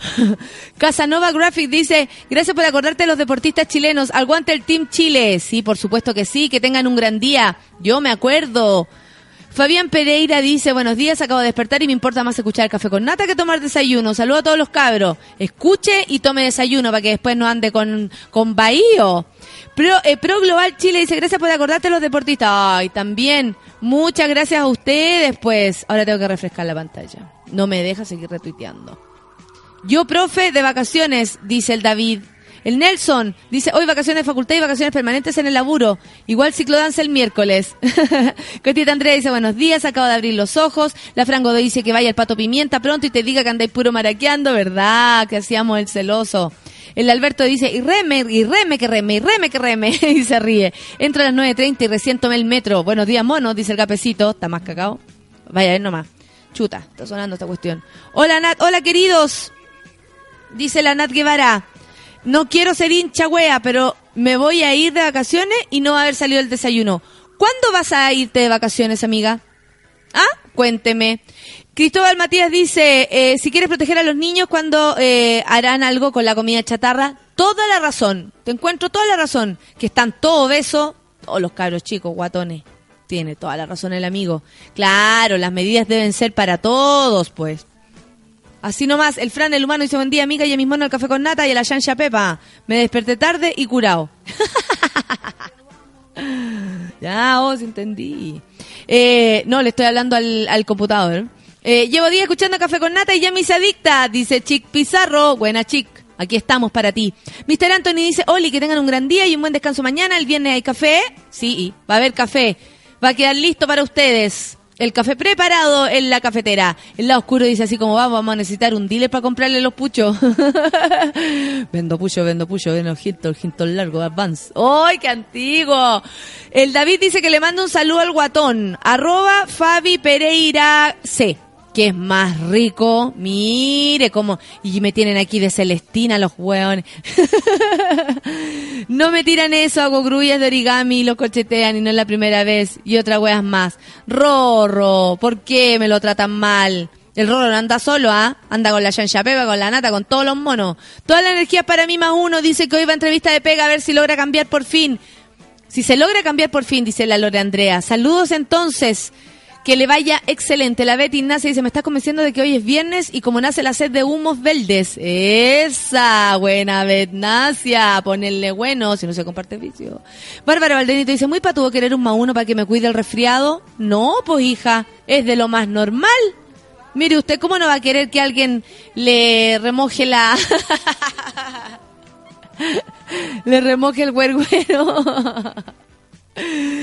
Casanova Graphic dice, gracias por acordarte de los deportistas chilenos, aguante el Team Chile. Sí, por supuesto que sí, que tengan un gran día. Yo me acuerdo. Fabián Pereira dice, buenos días, acabo de despertar y me importa más escuchar café con nata que tomar desayuno. Saludo a todos los cabros. Escuche y tome desayuno para que después no ande con, con Bahío. Pro, eh, Pro Global Chile dice, gracias por acordarte de los deportistas. Ay, también. Muchas gracias a ustedes, pues. Ahora tengo que refrescar la pantalla. No me deja seguir retuiteando. Yo, profe, de vacaciones, dice el David. El Nelson dice, hoy vacaciones de facultad y vacaciones permanentes en el laburo. Igual ciclodanza el miércoles. Cotita Andrea dice, buenos días, acabo de abrir los ojos. La Frango dice que vaya el pato pimienta pronto y te diga que andáis puro maraqueando, ¿verdad? Que hacíamos el celoso. El Alberto dice, y reme, y reme, que reme, y reme, que reme, y se ríe. Entro a las 9.30 y recién tomé el metro. Buenos días, mono, dice el capecito. Está más cacao. Vaya, a ver nomás. Chuta, está sonando esta cuestión. Hola, Nat, hola, queridos. Dice la Nat Guevara, no quiero ser hincha wea, pero me voy a ir de vacaciones y no va a haber salido el desayuno. ¿Cuándo vas a irte de vacaciones, amiga? ¿Ah? Cuénteme. Cristóbal Matías dice, eh, si quieres proteger a los niños cuando eh, harán algo con la comida chatarra, toda la razón, te encuentro toda la razón, que están todos obesos, todos los cabros chicos, guatones. Tiene toda la razón el amigo. Claro, las medidas deben ser para todos, pues. Así nomás, el Fran, el humano, dice buen día, amiga, y a mis monos el café con nata y a la Yancha Pepa. Me desperté tarde y curado. ya, os entendí. Eh, no, le estoy hablando al, al computador. Eh, llevo días escuchando café con nata y ya me hice adicta, dice Chic Pizarro. Buena, Chic. Aquí estamos para ti. Mr. Anthony dice, Oli, que tengan un gran día y un buen descanso mañana. El viernes hay café. Sí, va a haber café. Va a quedar listo para ustedes. El café preparado en la cafetera. El lado oscuro dice así como vamos, vamos a necesitar un dealer para comprarle los puchos. vendo pucho, vendo pucho, vendo Hilton, Hilton largo, Advance. ¡Ay, qué antiguo! El David dice que le manda un saludo al guatón. Arroba Fabi Pereira C. Que es más rico. Mire cómo. Y me tienen aquí de Celestina los hueones. no me tiran eso, hago grullas de origami y lo cochetean y no es la primera vez. Y otra hueas más. Rorro, ¿por qué me lo tratan mal? El Rorro no anda solo, ¿ah? Anda con la Pega, con la Nata, con todos los monos. Toda la energía para mí más uno. Dice que hoy va a entrevista de pega a ver si logra cambiar por fin. Si se logra cambiar por fin, dice la Lore Andrea. Saludos entonces. Que le vaya excelente. La Betty Ignacia dice, me está convenciendo de que hoy es viernes y como nace la sed de humos verdes. Esa, buena Betnacia. Ponerle bueno, si no se comparte vicio. Bárbara Valdenito dice, muy patudo querer un uno para que me cuide el resfriado. No, pues hija, es de lo más normal. Mire usted, ¿cómo no va a querer que alguien le remoje la... le remoje el huerguero?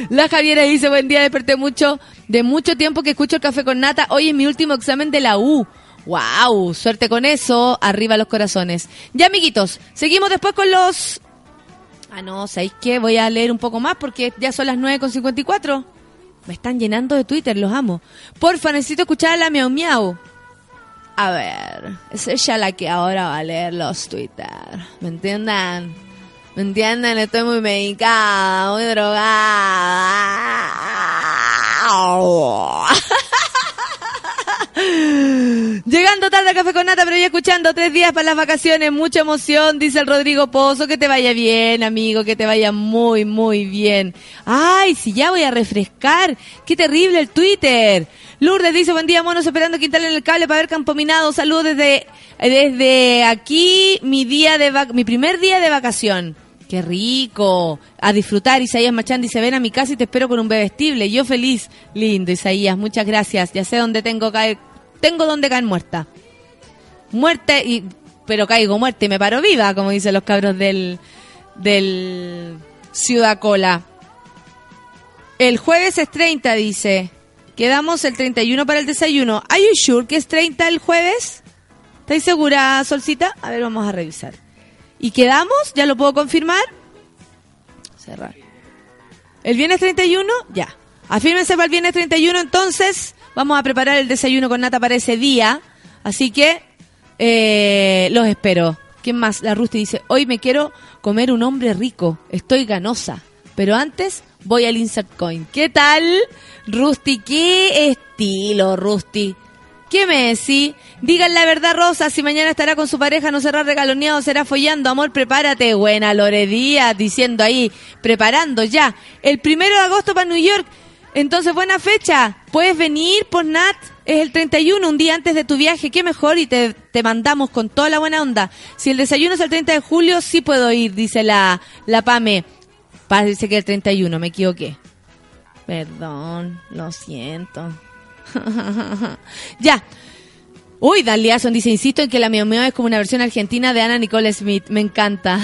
La Javiera dice, buen día, desperté mucho, de mucho tiempo que escucho el café con nata. Hoy es mi último examen de la U. ¡Wow! Suerte con eso. Arriba los corazones. Ya, amiguitos, seguimos después con los... Ah, no, ¿sabéis qué? Voy a leer un poco más porque ya son las 9.54. Me están llenando de Twitter, los amo. Porfa, necesito escuchar a la miau miau. A ver, es ella la que ahora va a leer los Twitter. ¿Me entienden? ¿Me entienden? Estoy muy medicada, muy drogada. Llegando tarde a Café con Nata, pero ya escuchando tres días para las vacaciones, mucha emoción, dice el Rodrigo Pozo, que te vaya bien, amigo, que te vaya muy, muy bien. Ay, si ya voy a refrescar, qué terrible el Twitter. Lourdes dice, buen día, monos, esperando que instalen el cable para ver Campo Minado. Saludos desde, desde aquí, mi día de mi primer día de vacación. Qué rico. A disfrutar, Isaías Machán dice, ven a mi casa y te espero con un bebestible. Yo feliz. Lindo, Isaías, muchas gracias. Ya sé dónde tengo caer, tengo donde caer muerta. Muerte y, pero caigo muerta y me paro viva, como dicen los cabros del, del Ciudad Cola. El jueves es 30, dice. Quedamos el 31 para el desayuno. ¿Are you sure que es 30 el jueves? ¿Estáis segura, Solcita? A ver, vamos a revisar. ¿Y quedamos? ¿Ya lo puedo confirmar? Cerrar. ¿El viernes 31? Ya. Afírmense para el viernes 31, entonces vamos a preparar el desayuno con nata para ese día. Así que eh, los espero. ¿Quién más? La Rusty dice, hoy me quiero comer un hombre rico. Estoy ganosa. Pero antes voy al Insert Coin. ¿Qué tal? Rusty, qué estilo, Rusty. ¿Qué me decís? Digan la verdad, Rosa, si mañana estará con su pareja, no será regaloneado, será follando. Amor, prepárate. Buena, Lore Díaz, diciendo ahí, preparando ya. El primero de agosto para New York. Entonces, buena fecha. Puedes venir por Nat. Es el 31, un día antes de tu viaje. Qué mejor y te, te mandamos con toda la buena onda. Si el desayuno es el 30 de julio, sí puedo ir, dice la, la Pame. Parece que el 31, me equivoqué. Perdón, lo siento. ya. Uy, Dan Liason dice, insisto en que la Miau Miau es como una versión argentina de Ana Nicole Smith. Me encanta.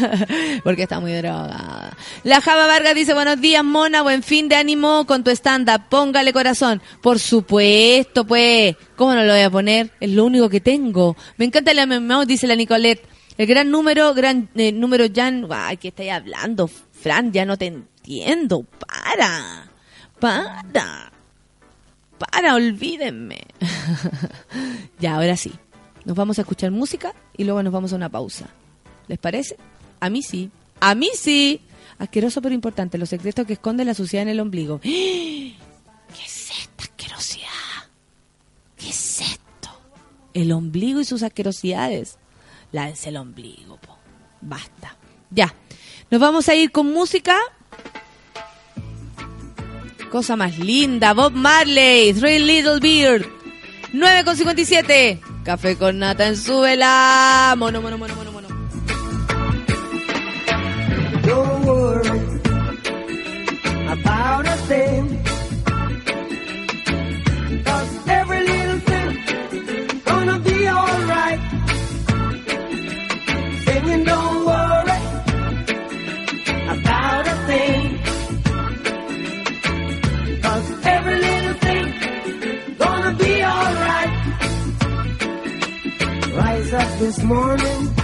Porque está muy drogada. La Java Vargas dice, buenos días, Mona, buen fin de ánimo con tu stand-up. Póngale corazón. Por supuesto, pues. ¿Cómo no lo voy a poner? Es lo único que tengo. Me encanta la Miau Miau, dice la Nicolette. El gran número, gran eh, número, Jan. Ay, ¿qué estáis hablando? Fran, ya no te entiendo. Para. Para. Para, olvídenme. ya, ahora sí. Nos vamos a escuchar música y luego nos vamos a una pausa. ¿Les parece? A mí sí. A mí sí. Asqueroso pero importante. Los secretos que esconde la suciedad en el ombligo. ¿Qué es esta asquerosidad? ¿Qué es esto? El ombligo y sus asquerosidades. Lávense el ombligo, po. Basta. Ya. Nos vamos a ir con música. Cosa más linda. Bob Marley, Three Little Beard. 9,57. Café con nata en su vela. Mono, mono, mono, mono, mono. Up this morning.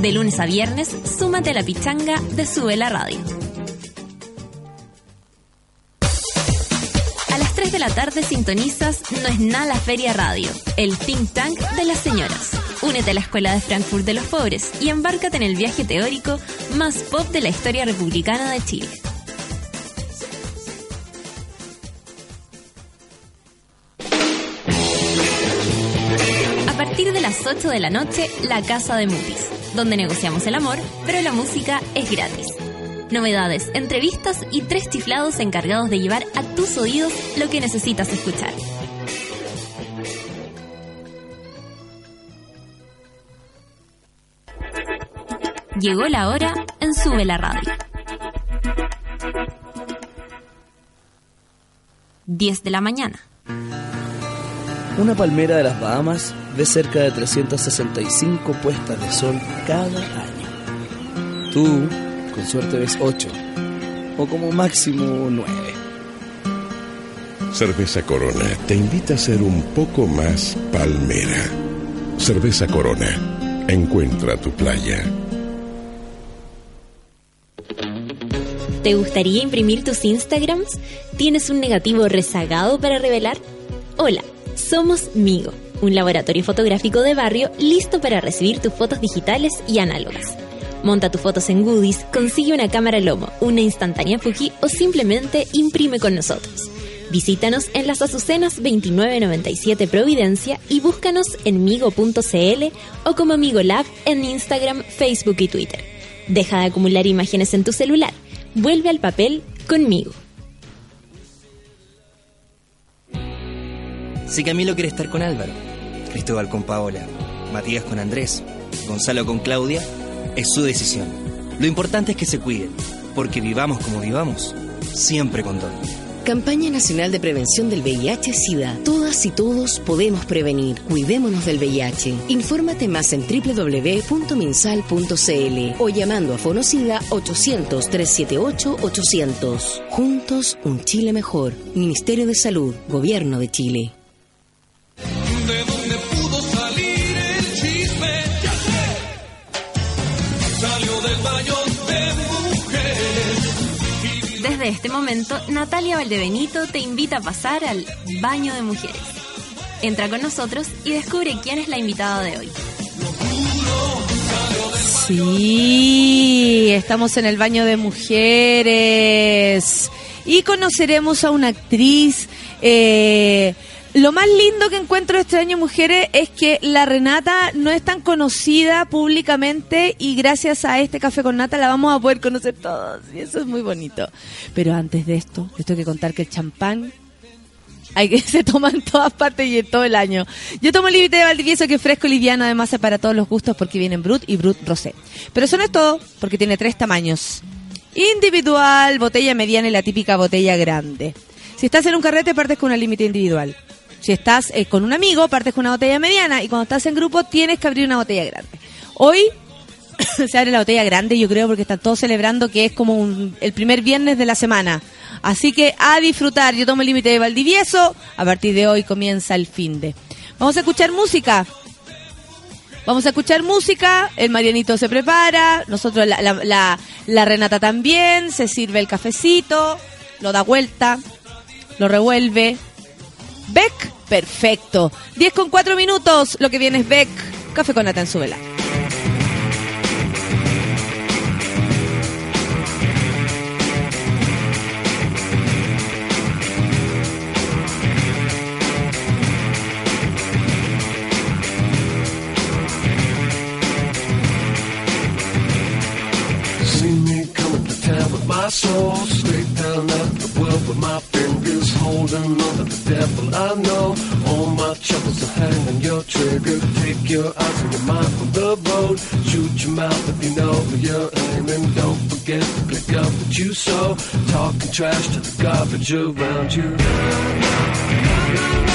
De lunes a viernes, súmate a la pichanga de Sube la Radio. A las 3 de la tarde sintonizas No es nada la Feria Radio, el think tank de las señoras. Únete a la Escuela de Frankfurt de los Pobres y embárcate en el viaje teórico más pop de la historia republicana de Chile. A partir de las 8 de la noche, La Casa de Mutis, donde negociamos el amor, pero la música es gratis. Novedades, entrevistas y tres chiflados encargados de llevar a tus oídos lo que necesitas escuchar. Llegó la hora en Sube la Radio. 10 de la mañana. Una palmera de las Bahamas ve cerca de 365 puestas de sol cada año. Tú, con suerte, ves 8, o como máximo 9. Cerveza Corona te invita a ser un poco más palmera. Cerveza Corona. Encuentra tu playa. ¿Te gustaría imprimir tus Instagrams? ¿Tienes un negativo rezagado para revelar? Hola, somos Migo, un laboratorio fotográfico de barrio listo para recibir tus fotos digitales y análogas. Monta tus fotos en Goodies, consigue una cámara Lomo, una instantánea Fuji o simplemente imprime con nosotros. Visítanos en las Azucenas 2997 Providencia y búscanos en migo.cl o como Migo Lab en Instagram, Facebook y Twitter. Deja de acumular imágenes en tu celular. Vuelve al papel conmigo. Si Camilo quiere estar con Álvaro, Cristóbal con Paola, Matías con Andrés, Gonzalo con Claudia, es su decisión. Lo importante es que se cuiden, porque vivamos como vivamos, siempre con Don. Campaña Nacional de Prevención del VIH-Sida. Todas y todos podemos prevenir. Cuidémonos del VIH. Infórmate más en www.minsal.cl o llamando a Fonocida 800-378-800. Juntos, un Chile mejor. Ministerio de Salud, Gobierno de Chile. Desde este momento, Natalia Valdebenito te invita a pasar al baño de mujeres. Entra con nosotros y descubre quién es la invitada de hoy. Sí, estamos en el baño de mujeres y conoceremos a una actriz. eh, lo más lindo que encuentro este año mujeres es que la Renata no es tan conocida públicamente y gracias a este café con nata la vamos a poder conocer todos y eso es muy bonito. Pero antes de esto, les tengo que contar que el champán hay que se toma en todas partes y en todo el año. Yo tomo el límite de Valdivieso que es fresco y liviano, además es para todos los gustos porque vienen Brut y Brut Rosé. Pero eso no es todo, porque tiene tres tamaños. Individual, botella mediana y la típica botella grande. Si estás en un carrete, partes con una límite individual. Si estás eh, con un amigo, partes con una botella mediana. Y cuando estás en grupo, tienes que abrir una botella grande. Hoy se abre la botella grande, yo creo, porque están todos celebrando que es como un- el primer viernes de la semana. Así que a disfrutar. Yo tomo el límite de Valdivieso. A partir de hoy comienza el fin de. Vamos a escuchar música. Vamos a escuchar música. El Marianito se prepara. Nosotros, la, la- la- la Renata también. Se sirve el cafecito. Lo da vuelta. Lo revuelve. Beck, perfecto. 10 con 4 minutos. Lo que viene es Beck. Café con nata en su vela. Holding on to the devil. I know all my troubles are hanging your trigger. Take your eyes and your mind from the road. Shoot your mouth if you know where you're aiming. Don't forget to pick up what you sow. Talking trash to the garbage around you.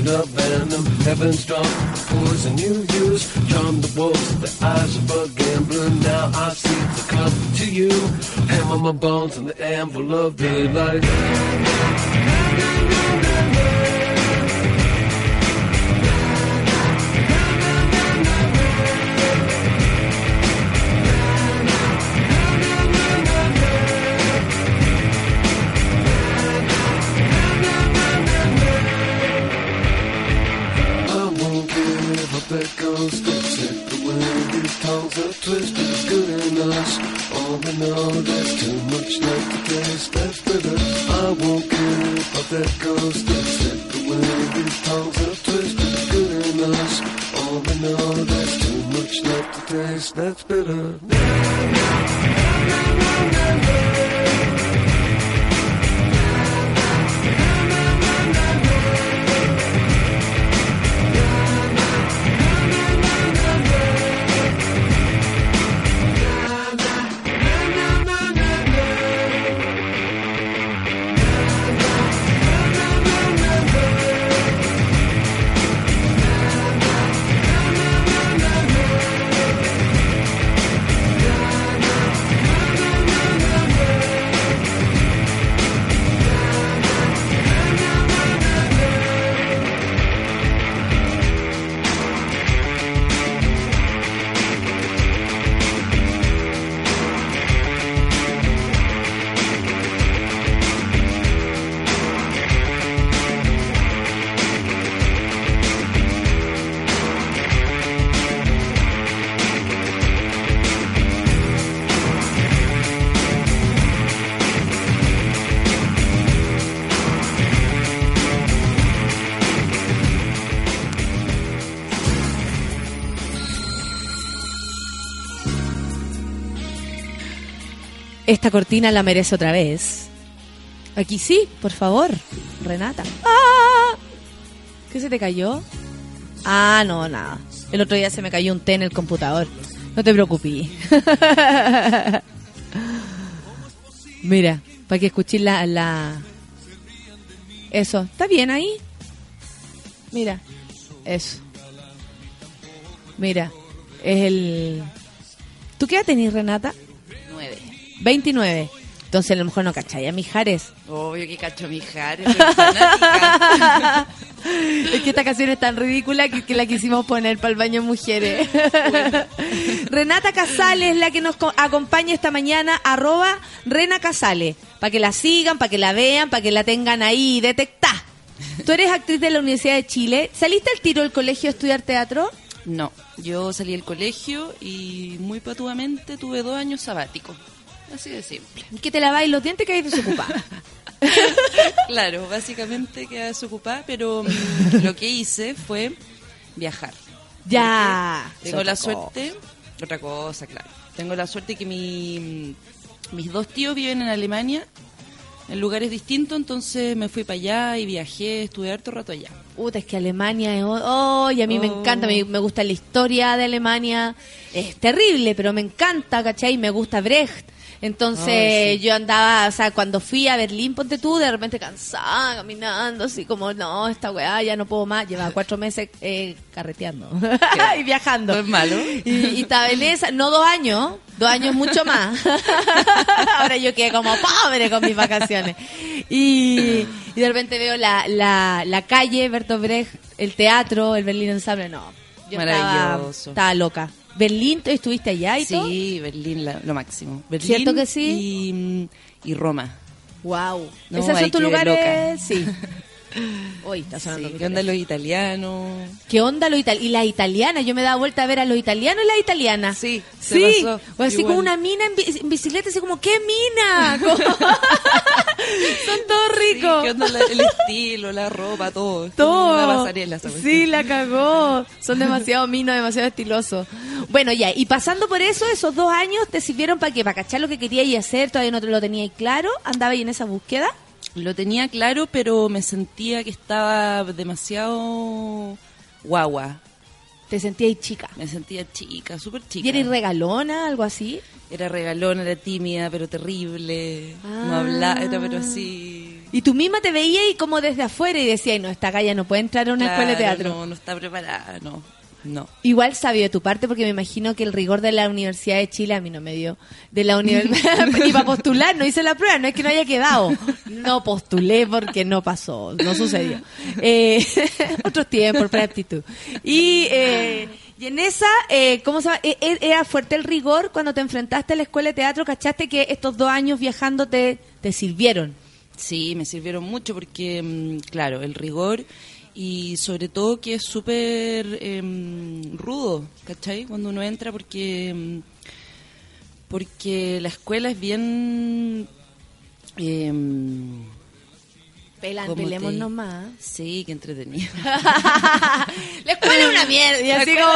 Confection of venom. Heaven's drunk poison you use. Charm the wolves the eyes of a gambler. Now I see the cup to you. Hammer my bones in the anvil of daylight. Cortina la merece otra vez. Aquí sí, por favor, Renata. ¡Ah! ¿Qué se te cayó? Ah, no, nada. El otro día se me cayó un té en el computador. No te preocupes. Mira, para que escuches la, la... Eso, ¿está bien ahí? Mira, eso. Mira, es el... ¿Tú qué edad tenés, Renata? Nueve. 29. Entonces a lo mejor no cachai a Mijares. Obvio que cacho Mijares, soy fanática. es que esta canción es tan ridícula que, que la quisimos poner para el baño mujeres. Renata Casales es la que nos co- acompaña esta mañana, arroba Rena Casales, para que la sigan, para que la vean, para que la tengan ahí detectá. Tú eres actriz de la Universidad de Chile. ¿Saliste al tiro del colegio a estudiar teatro? No, yo salí del colegio y muy patuamente tuve dos años sabáticos. Así de simple. ¿Y que te laváis los dientes que hay desocupada? Claro, básicamente quedé desocupada, pero mm, lo que hice fue viajar. Ya. Porque Tengo la suerte, otra cosa, claro. Tengo la suerte que mi, mis dos tíos viven en Alemania, en lugares distintos, entonces me fui para allá y viajé, estuve harto rato allá. Puta, es que Alemania es... Oh, y a mí me Oh. encanta, me, me gusta la historia de Alemania. Es terrible, pero me encanta, ¿cachai? Me gusta Brecht. Entonces Ay, sí. yo andaba, o sea, cuando fui a Berlín, ponte tú, de repente cansada, caminando, así como, no, esta weá ya no puedo más. Llevaba cuatro meses eh, carreteando y viajando. No es malo. Y, y estaba en esa, no dos años, dos años mucho más. Ahora yo quedé como pobre con mis vacaciones. Y, y de repente veo la, la, la calle, Bertolt Brecht, el teatro, el Berlín Ensemble. No, yo estaba, Maravilloso. estaba loca. ¿Berlín estuviste allá y todo? Sí, Berlín la- lo máximo. Berlín ¿Cierto que sí? Y, y Roma. Wow. No, Esos son tus lugares, loca. sí. Hoy está sonando Sí, ¿Qué onda los italianos? ¿Qué onda lo italiano? Y la italiana, yo me daba vuelta a ver a los italianos y las italianas. Sí, se Sí, pasó. o así Igual. como una mina en, bi- en bicicleta, así como, ¿qué mina? Como- Son todos Sí, ricos. ¿Qué onda la- el estilo, la ropa, todo? Todo. Una pasarela sí, la cagó. Son demasiado minos, demasiado estilosos. Bueno, ya, y pasando por eso, esos dos años te sirvieron para qué? Para cachar lo que querías hacer, todavía no te lo tenías claro, andaba ahí en esa búsqueda. Lo tenía claro, pero me sentía que estaba demasiado guagua. Te sentías chica. Me sentía chica, súper chica. ¿Y eres regalona, algo así? Era regalona, era tímida, pero terrible. No Ah. hablaba, era pero así... Y tú misma te veías y como desde afuera y decías, no, esta galla no puede entrar a una escuela de teatro. No, no está preparada, no. No. Igual sabio de tu parte, porque me imagino que el rigor de la Universidad de Chile a mí no me dio. De la universidad, ni para postular, no hice la prueba, no es que no haya quedado. No postulé porque no pasó, no sucedió. Eh, otros tiempos, para aptitud. Y, eh, y en esa, eh, ¿cómo se llama? Eh, eh, ¿Era fuerte el rigor cuando te enfrentaste a la escuela de teatro? ¿Cachaste que estos dos años viajando te, te sirvieron? Sí, me sirvieron mucho porque, mm, claro, el rigor y sobre todo que es súper em, rudo, ¿cachai? Cuando uno entra porque em, porque la escuela es bien... Pelan, ¿cómo te- pelemos nomás. Sí, qué entretenido. La escuela es una mierda. Así como...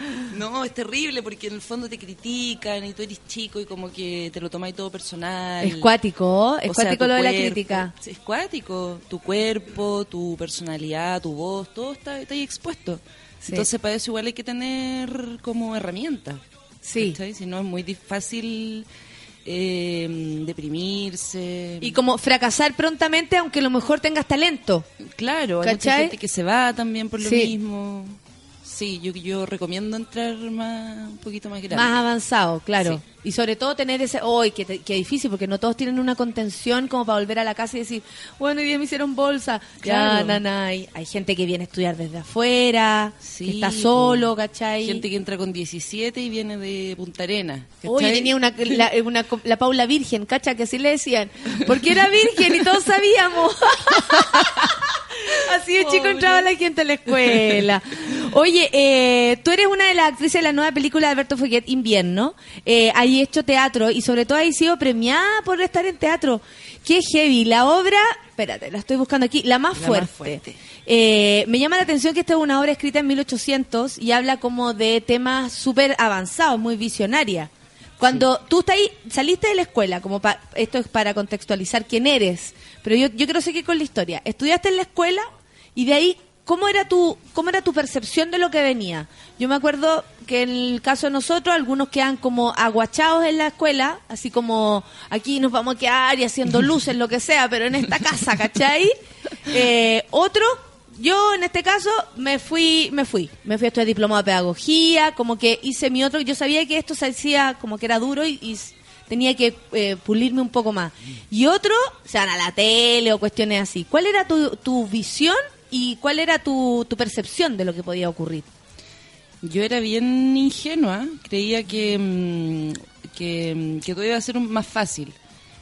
No, es terrible porque en el fondo te critican y tú eres chico y como que te lo tomáis todo personal. Es cuático, es O sea, cuático tu lo de la crítica. Es cuático. Tu cuerpo, tu personalidad, tu voz, todo está, está ahí expuesto. Sí. Entonces para eso igual hay que tener como herramienta. Sí. ¿cachai? Si no es muy fácil eh, deprimirse. Y como fracasar prontamente, aunque a lo mejor tengas talento. Claro, hay mucha gente que se va también por lo Sí. mismo. Sí, yo, yo recomiendo entrar más un poquito más grande. Más avanzado, claro. Sí. Y sobre todo tener ese, hoy qué, te- qué difícil, porque no todos tienen una contención como para volver a la casa y decir, bueno, hoy día me hicieron bolsa. Ya, Claro. nanay. Hay gente que viene a estudiar desde afuera, Sí, que está solo, ¿cachai? Gente que entra con 17 y viene de Punta Arena. Oye, ¿cachai? tenía una, la, una- la Paula Virgen, ¿cacha? Que así le decían. Porque era virgen y todos sabíamos. Así de chico entraba la gente a la escuela. Oye, eh, tú eres una de las actrices de la nueva película de Alberto Foguet, Invierno. Eh, hay hecho teatro y sobre todo hay sido premiada por estar en teatro. Qué heavy. La obra, espérate, la estoy buscando aquí, la más La más fuerte. Eh, me llama la atención que esta es una obra escrita en 1800 y habla como de temas súper avanzados, muy visionaria. Cuando tú estás ahí, saliste de la escuela, como pa- esto es para contextualizar quién eres, pero yo, yo quiero seguir con la historia. Estudiaste en la escuela y de ahí, ¿cómo era tu cómo era tu percepción de lo que venía? Yo me acuerdo que en el caso de nosotros, algunos quedan como aguachados en la escuela, así como aquí nos vamos a quedar y haciendo luces, lo que sea, pero en esta casa, ¿cachai? Eh, otro, yo en este caso me fui, me fui, me fui a estudiar diplomado de pedagogía, como que hice mi otro, yo sabía que esto se hacía como que era duro y, tenía que eh, pulirme un poco más. Y otro, se van a la tele o cuestiones así. ¿Cuál era tu, tu visión y cuál era tu, tu percepción de lo que podía ocurrir? Yo era bien ingenua, creía que, mm, que, mm, que todo iba a ser un- más fácil.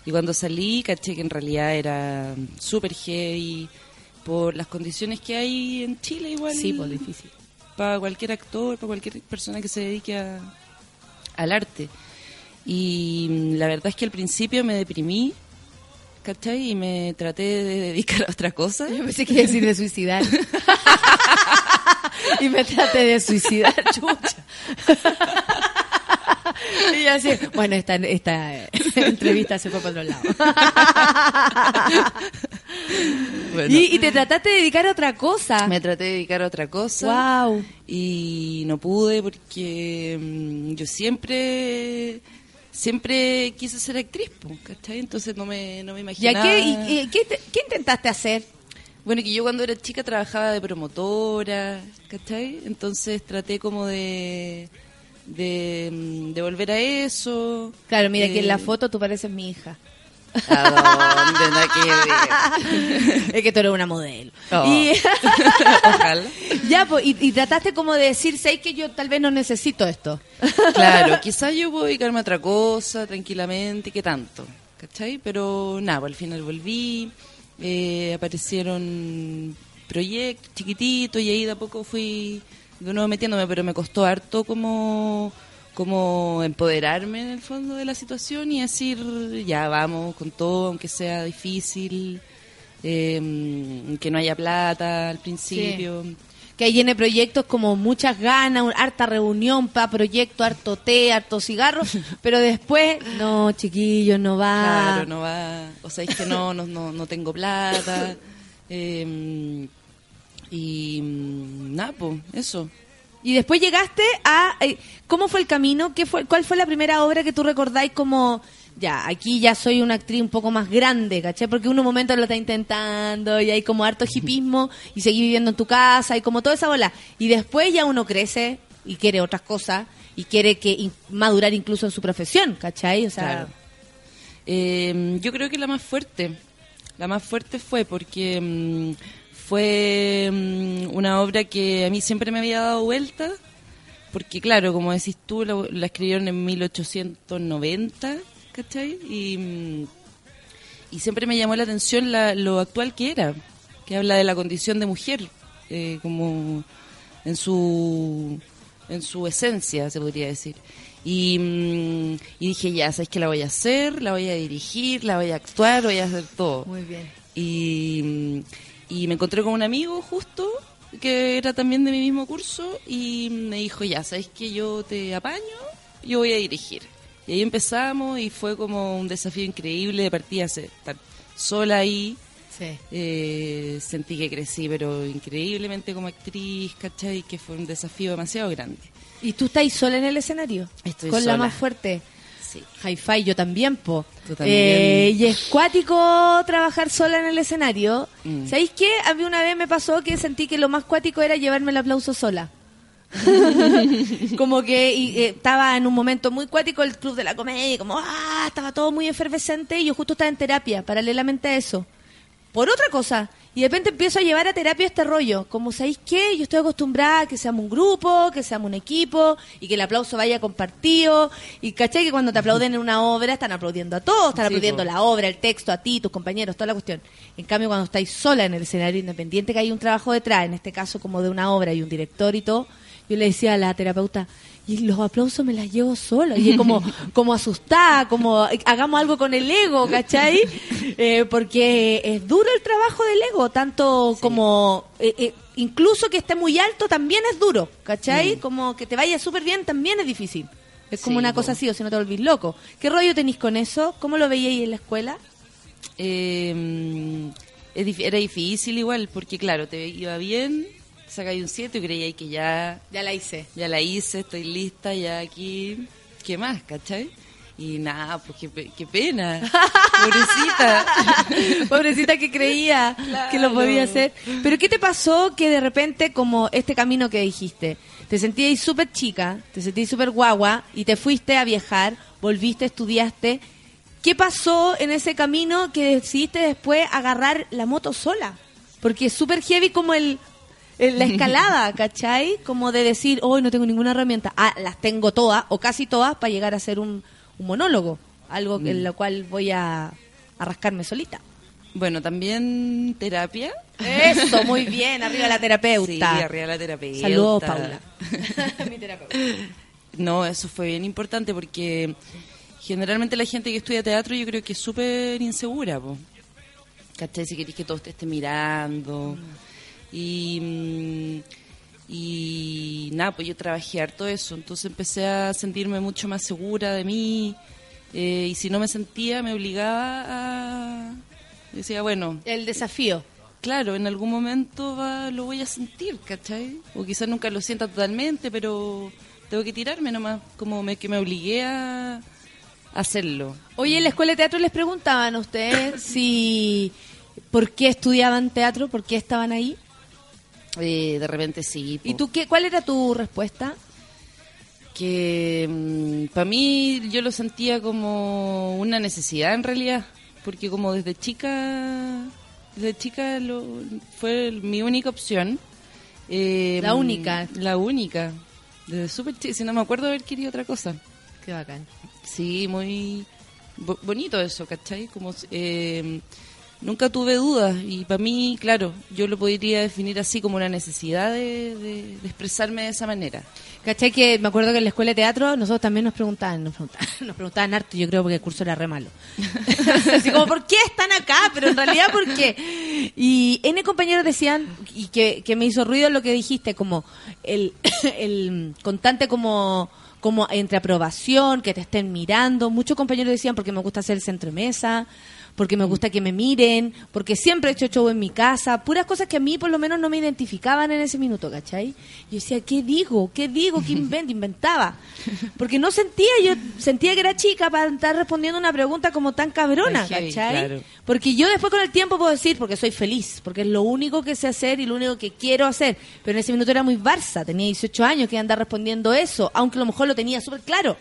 Y cuando salí, caché que en realidad era súper heavy por las condiciones que hay en Chile igual. Sí, pues, difícil. Para cualquier actor, para cualquier persona que se dedique a- al arte. Y mm, la verdad es que al principio me deprimí, ¿cachai? Y me traté de dedicar a otra cosa. Yo pensé que iba a decir de suicidar. y me traté de suicidar, chucha. y así, bueno, esta, esta entrevista se fue para otro lado. Bueno. y, y te trataste de dedicar a otra cosa. Me traté de dedicar a otra cosa. Wow. Y no pude porque mm, yo siempre siempre quise ser actriz, ¿cachai? Entonces no me, no me ¿Y a imaginaba. qué, y- y qué, te- qué intentaste hacer? Bueno, que yo cuando era chica trabajaba de promotora, ¿cachai? Entonces traté como de, de, mm, de volver a eso. Claro, mira, aquí en la Eh, foto tú pareces mi hija. ¿A dónde? Es que tú eres una modelo. Oh. Y, Ojalá. ya, pues, y, y trataste como de decir, sé que yo tal vez no necesito esto. Claro, quizás yo puedo dedicarme a otra cosa tranquilamente, ¿qué tanto? ¿cachai? Pero nada, pues, al final volví, eh, aparecieron proyectos chiquititos y ahí de a poco fui de nuevo metiéndome, pero me costó harto como como empoderarme en el fondo de la situación y decir, ya vamos con todo, aunque sea difícil, eh, que no haya plata al principio. Que ahí tiene proyectos como muchas ganas, un- harta reunión para proyecto, harto té, harto cigarro, pero después, no, chiquillos, no va. Claro, no va. O sea, es que no, no, no, no tengo plata. eh, y mm, nada, pues, eso. Y después llegaste a... eh, ¿Cómo fue el camino? ¿Qué fue, ¿Cuál fue la primera obra que tú recordáis como... Ya, aquí ya soy una actriz un poco más grande, ¿caché? Porque uno un momento lo está intentando y hay como harto hipismo y seguir viviendo en tu casa y como toda esa bola. Y después ya uno crece y quiere otras cosas y quiere que madurar incluso en su profesión, ¿cachai? O sea, Claro. Eh, yo creo que la más fuerte, la más fuerte fue porque mm, fue mm, una obra que a mí siempre me había dado vuelta, porque claro, como decís tú, la, la escribieron en 1890, ¿cachai? Y, mm, y siempre me llamó la atención la- lo actual que era, que habla de la condición de mujer, eh, como en su en su esencia, se podría decir. Y, mm, y dije, ya, ¿sabes que la voy a hacer? La voy a dirigir, la voy a actuar, voy a hacer todo. Muy bien. Y, y me encontré con un amigo justo que era también de mi mismo curso y me dijo, ya, ¿sabes que yo te apaño? Yo voy a dirigir. Y ahí empezamos y fue como un desafío increíble de partida, estar sola ahí. Sí. Eh, sentí que crecí, pero increíblemente como actriz, ¿cachai? Que fue un desafío demasiado grande. ¿Y tú estás sola en el escenario? Estoy Con la más fuerte. Sí. Hi-Fi, yo también, po. Tú también. Eh, y es cuático trabajar sola en el escenario. Mm. ¿Sabéis qué? A mí una vez me pasó que sentí que lo más cuático era llevarme el aplauso sola. como que y, eh, estaba en un momento muy cuático el club de la comedia, como ah, estaba todo muy efervescente y yo justo estaba en terapia, paralelamente a eso. Por otra cosa, y de repente empiezo a llevar a terapia este rollo, como sabéis qué, yo estoy acostumbrada a que seamos un grupo, que seamos un equipo y que el aplauso vaya compartido y caché que cuando te aplauden en una obra están aplaudiendo a todos, están Sí, aplaudiendo po. la obra, el texto, a ti, tus compañeros, toda la cuestión. En cambio, cuando estáis sola en el escenario independiente, que hay un trabajo detrás, en este caso como de una obra y un director y todo, yo le decía a la terapeuta, y los aplausos me las llevo sola. Y como, como asustada, como hagamos algo con el ego, ¿cachai? Eh, porque es duro el trabajo del ego, tanto como, eh, eh, incluso que esté muy alto también es duro, ¿cachai? Mm. Como que te vaya súper bien también es difícil. Es como Sí, una cosa así, o si no te volvís loco. ¿Qué rollo tenéis con eso? ¿Cómo lo veíais en la escuela? Eh, era difícil igual, porque claro, te iba bien, sacáis un 7 y creíais que ya, Ya la hice. ya la hice, estoy lista, ya aquí, ¿qué más, cachai? Y nada, pues qué, qué pena, pobrecita. Pobrecita que creía que lo podía hacer. Pero ¿qué te pasó que de repente, como este camino que dijiste, te sentías súper chica, te sentías súper guagua y te fuiste a viajar, volviste, estudiaste? ¿Qué pasó en ese camino que decidiste después agarrar la moto sola? Porque es súper heavy como el- la escalada, ¿cachai? Como de decir, hoy no tengo ninguna herramienta. Ah, las tengo todas o casi todas para llegar a ser un, un monólogo. Algo en Mm. lo cual voy a, a rascarme solita. Bueno, también terapia. Eso, muy bien, arriba la terapeuta. Sí, arriba la terapeuta. Saludos, Paula. Mi terapeuta. No, eso fue bien importante porque generalmente la gente que estudia teatro yo creo que es súper insegura, po. ¿Cachai? Si queréis que todos te estén mirando. Mm, y nada, pues yo trabajé harto eso. Entonces empecé a sentirme mucho más segura de mí. eh, y si no me sentía, me obligaba a... Decía, bueno... El desafío. Claro, en algún momento va, lo voy a sentir, ¿cachai? O quizás nunca lo sienta totalmente, pero tengo que tirarme nomás, como me, que me obligué a hacerlo. Oye, en la escuela de teatro les preguntaban a ustedes si por qué estudiaban teatro, por qué estaban ahí. Eh, de repente sí. ¿Y po. tú qué? ¿Cuál era tu respuesta? Que para mí yo lo sentía como una necesidad en realidad, porque como desde chica, desde chica lo, fue mi única opción. Eh, La única. La única. Desde súper chica, si no me acuerdo haber querido otra cosa. Qué bacán. Sí, muy bo- bonito eso, ¿cachai? Como, eh, nunca tuve dudas y para mí, claro, yo lo podría definir así como una necesidad de, de- expresarme de esa manera. ¿Cachai? Que me acuerdo que en la escuela de teatro nosotros también nos preguntaban, nos preguntaban, nos preguntaban harto, yo creo porque el curso era re malo. Así como, ¿por qué están acá? Pero en realidad, ¿por qué? Y N compañeros decían, y que, que me hizo ruido lo que dijiste, como el, el constante como como entre aprobación, que te estén mirando. Muchos compañeros decían, porque me gusta hacer el centro de mesa, porque me gusta que me miren, porque siempre he hecho show en mi casa, puras cosas que a mí por lo menos no me identificaban en ese minuto, ¿cachai? Yo decía, ¿qué digo? ¿Qué digo? ¿Qué invento? Inventaba. Porque no sentía, yo sentía que era chica para estar respondiendo una pregunta como tan cabrona, ¿cachai? claro. Porque yo después con el tiempo puedo decir, porque soy feliz, porque es lo único que sé hacer y lo único que quiero hacer. Pero en ese minuto era muy Barça, tenía 18 años que andar respondiendo eso, aunque a lo mejor lo tenía súper claro,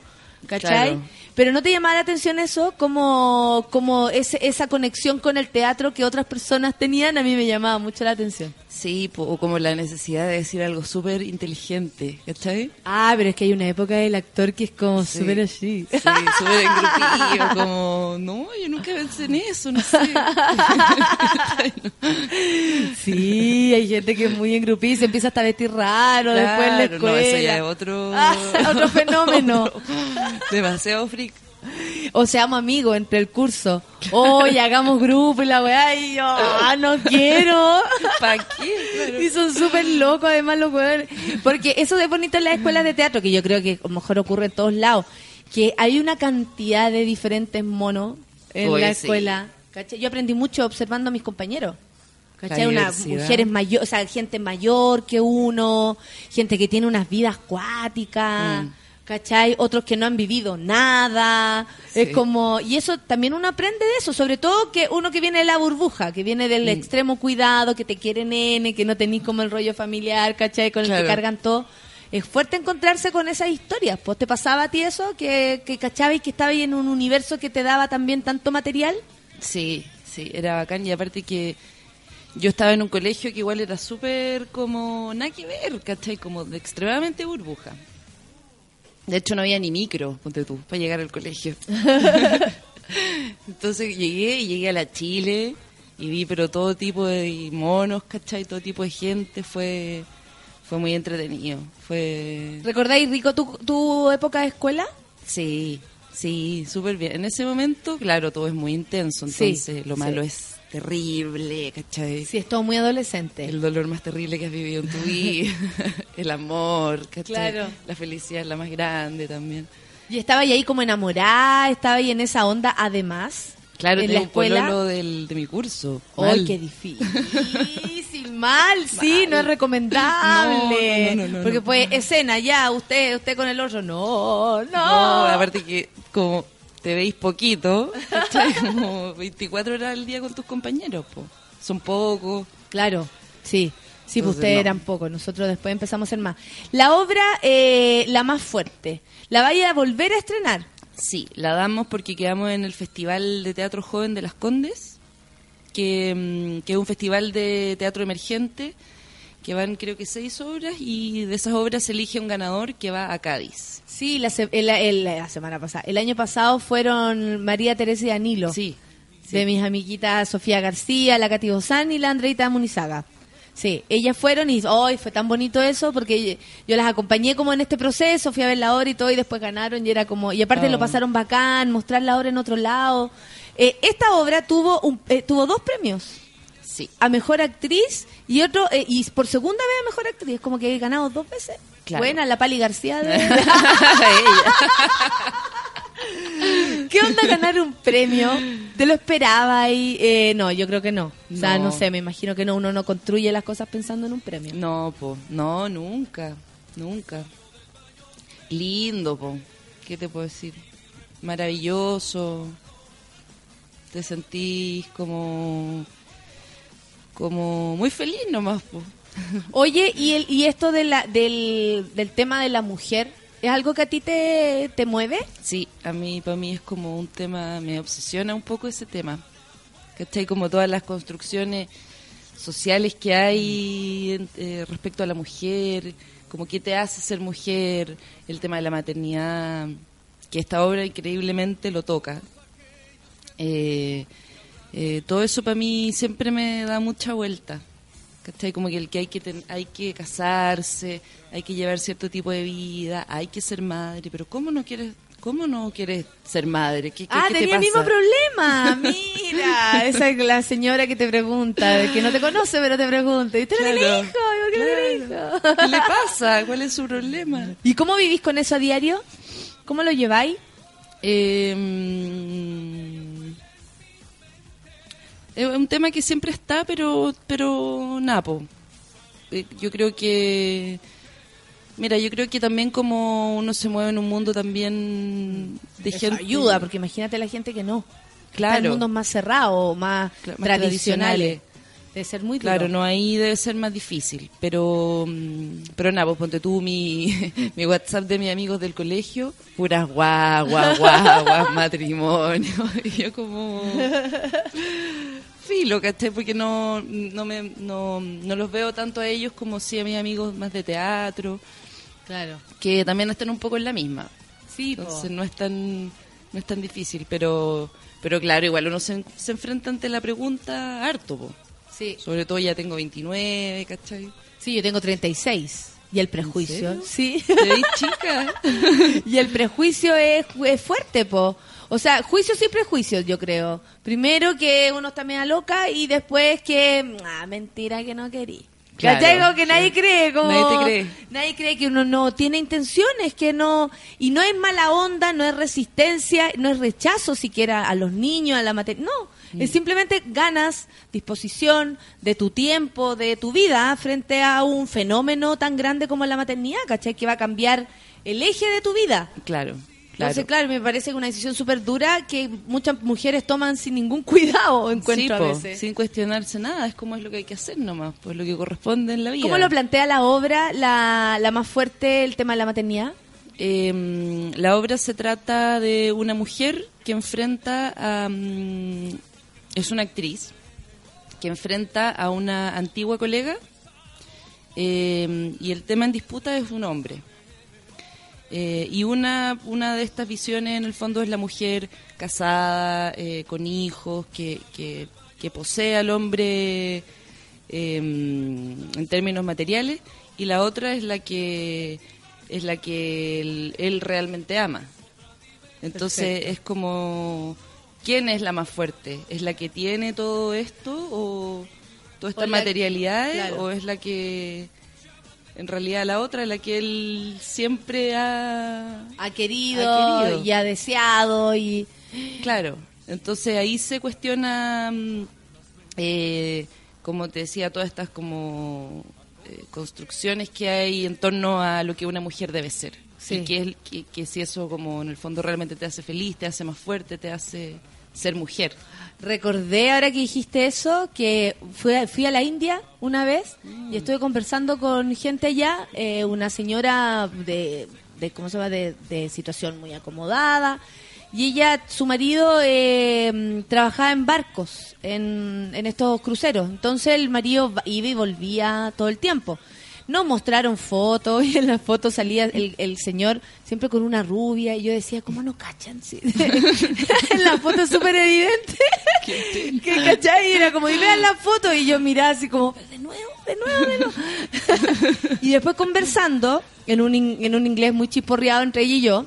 ¿cachai? Claro. Pero no te llamaba la atención eso, como, como ese, esa conexión con el teatro que otras personas tenían, a mí me llamaba mucho la atención. Sí, o como la necesidad de decir algo súper inteligente, ¿cachai? Ah, pero es que hay una época del actor que es como Sí. súper así. Sí, súper engrupido, como, no, yo nunca pensé en eso, no sé. Sí, hay gente que es muy engrupida y se empieza hasta a vestir raro después en la escuela. no, eso ya es otro... Ah, otro fenómeno. Otro- demasiado freak. O seamos amigos entre el curso. Oye, hagamos grupo y la weá. Y yo, ah, no quiero. ¿Para qué? Claro. Y son súper locos, además, los weones. Porque eso es bonito en las escuelas de teatro, que yo creo que a lo mejor ocurre en todos lados. Que hay una cantidad de diferentes monos en Oye, la escuela. Yo aprendí mucho observando a mis compañeros. ¿Cachai? Unas mujeres mayores, o sea, gente mayor que uno, gente que tiene unas vidas cuáticas. Mm. ¿Cachai? Otros que no han vivido nada. Es como. Y eso también uno aprende de eso. Sobre todo que uno que viene de la burbuja, que viene del Mm. extremo cuidado, que te quiere nene, que no tenés como el rollo familiar, ¿cachai? Con el Claro. que cargan todo. Es fuerte encontrarse con esas historias. Pues te pasaba a ti eso, que, que cachabas que estabas en un universo que te daba también tanto material. Sí, sí, era bacán y aparte que yo estaba en un colegio que igual era súper como nada que ver, ¿cachai? Como de extremadamente burbuja. De hecho no había ni micro, ponte tú, para llegar al colegio. Entonces llegué y llegué a la Chile y vi pero todo tipo de monos, ¿cachai? Todo tipo de gente, fue fue muy entretenido. Fue ¿Recordáis, Rico, tu, tu época de escuela? Sí, sí, súper bien. En ese momento, claro, todo es muy intenso, Sí, entonces lo sí. malo es terrible, ¿cachai? Sí, es todo muy adolescente. El dolor más terrible que has vivido en tu vida, el amor, ¿cachai? Claro. La felicidad es la más grande también. Y estaba ahí como enamorada, estaba ahí en esa onda, además. Claro, en tengo la un escuela. pololo del, de mi curso. ¡Ay, qué difícil! Mal, sí, no es recomendable. No, no, no, Porque pues, escena, ya, usted usted con el otro, no, no. No, aparte que como te veis poquito, ¿cachai? Como 24 horas al día con tus compañeros, po. Son pocos. Claro, sí. Sí, pues ustedes no. eran pocos, nosotros después empezamos a ser más. La obra, eh, la más fuerte, ¿la vaya a volver a estrenar? Sí, la damos porque quedamos en el Festival de Teatro Joven de Las Condes, que, mm, que es un festival de teatro emergente, que van creo que seis obras y de esas obras se elige un ganador que va a Cádiz. Sí, la, se- el- el- la semana pasada. El año pasado fueron María Teresa y Danilo. Sí. De mis amiguitas Sofía García, la Cati Bozán y la Andreita Munizaga. Sí, ellas fueron y hoy fue tan bonito eso porque yo las acompañé como en este proceso, fui a ver la obra y todo y después ganaron y era como y aparte lo pasaron bacán, mostrar la obra en otro lado. Eh, esta obra tuvo un, eh, tuvo dos premios. Sí. A mejor actriz y otro eh, y por segunda vez mejor actriz, como que he ganado dos veces. Claro. Buena la Pali García de. ¿Qué onda ganar un premio? ¿Te lo esperaba y eh, no, yo creo que no. O sea, no. No. sé, me imagino que no, uno no construye las cosas pensando en un premio. No, po, no, nunca, nunca. Lindo, po. ¿Qué te puedo decir? Maravilloso. Te sentís como como muy feliz nomás, po. Oye, ¿y, el, y esto de la, del, del tema de la mujer, ¿es algo que a ti te, te mueve? Sí, a mí, para mí es como un tema, me obsesiona un poco ese tema. ¿Cachai? Como todas las construcciones sociales que hay en- eh, respecto a la mujer, como qué te hace ser mujer, el tema de la maternidad, que esta obra increíblemente lo toca. Eh, eh, todo eso para mí siempre me da mucha vuelta. ¿Cachai? Como que el que hay que ten- hay que casarse, hay que llevar cierto tipo de vida, hay que ser madre, pero ¿cómo no quieres cómo no quieres ser madre? ¿Qué, qué- Ah, qué te tenía el mismo problema. Mira, esa es la señora que te pregunta, que no te conoce, pero te pregunta. ¿Y usted no tiene Claro, hijo? ¿Y por qué no tiene hijo? ¿Qué le pasa? ¿Cuál es su problema? ¿Y cómo vivís con eso a diario? ¿Cómo lo lleváis? Eh, es un tema que siempre está, pero, pero napo. yo creo que, mira, yo creo que también como uno se mueve en un mundo también de Eso gente ayuda, porque imagínate la gente que no. Claro. Está en mundos más cerrados, más, más tradicionales. tradicionales. Debe ser muy duro. Claro, no ahí debe ser más difícil, pero mm, pero nada, pues ponte tú mi, mi WhatsApp de mis amigos del colegio, puras guau, guau, guau, guau, matrimonio, y yo como filo, ¿cachai? Porque no no me no, no los veo tanto a ellos como sí a mis amigos más de teatro, Claro. que también están un poco en la misma. Sí, po. Entonces no es tan no es tan difícil, pero pero claro, igual uno se, se enfrenta ante la pregunta harto, po. Sí. Sobre todo ya tengo 29, ¿cachai? Sí, yo tengo 36. ¿Y el prejuicio? serio? Sí. ¿Te veis chica? y el prejuicio es, es fuerte, po. O sea, juicios y prejuicios, yo creo. Primero que uno está media loca y después que, ah, mentira que no querí. Claro, ¿Cachai? Como que nadie cree, como... Nadie te cree. Nadie cree que uno no tiene intenciones, que no... Y no es mala onda, no es resistencia, no es rechazo siquiera a los niños, a la materia. No, Mm. es simplemente ganas, disposición de tu tiempo, de tu vida frente a un fenómeno tan grande como la maternidad, ¿cachai? Que va a cambiar el eje de tu vida. Claro, Entonces, claro, me parece una decisión súper dura que muchas mujeres toman sin ningún cuidado, encuentro Sí, a veces. sin cuestionarse nada, es como es lo que hay que hacer nomás, pues lo que corresponde en la vida. ¿Cómo lo plantea la obra, la, la más fuerte, el tema de la maternidad? Eh, la obra se trata de una mujer que enfrenta a... mm, es una actriz que enfrenta a una antigua colega eh, y el tema en disputa es un hombre. Eh, y una, una de estas visiones en el fondo es la mujer casada, eh, con hijos, que, que, que posee al hombre eh, en términos materiales, y la otra es la que es la que él, él realmente ama. Entonces Perfecto. es como ¿quién es la más fuerte? ¿Es la que tiene todo esto o todas estas materialidades claro. o es la que en realidad la otra, la que él siempre ha, Ha querido, ha querido. y ha deseado y... Claro, entonces ahí se cuestiona, mm, eh, como te decía, todas estas como eh, construcciones que hay en torno a lo que una mujer debe ser. Sí. Y que, es, que, que si eso como en el fondo realmente te hace feliz, te hace más fuerte, te hace ser mujer. Recordé ahora que dijiste eso, que fui a, fui a la India una vez y estuve conversando con gente allá, eh, una señora de, de, ¿cómo se llama?, de, de situación muy acomodada. Y ella, su marido, eh, trabajaba en barcos, en, en estos cruceros. Entonces el marido iba y volvía todo el tiempo. Nos mostraron fotos y en las fotos salía el, el señor siempre con una rubia y yo decía, ¿cómo no cachan? Sí. en la foto súper evidente. que cachai? Y era como, y vean la foto y yo miraba así como, de nuevo, de nuevo, de nuevo. y después conversando en un, in- en un inglés muy chiporreado entre ella y yo,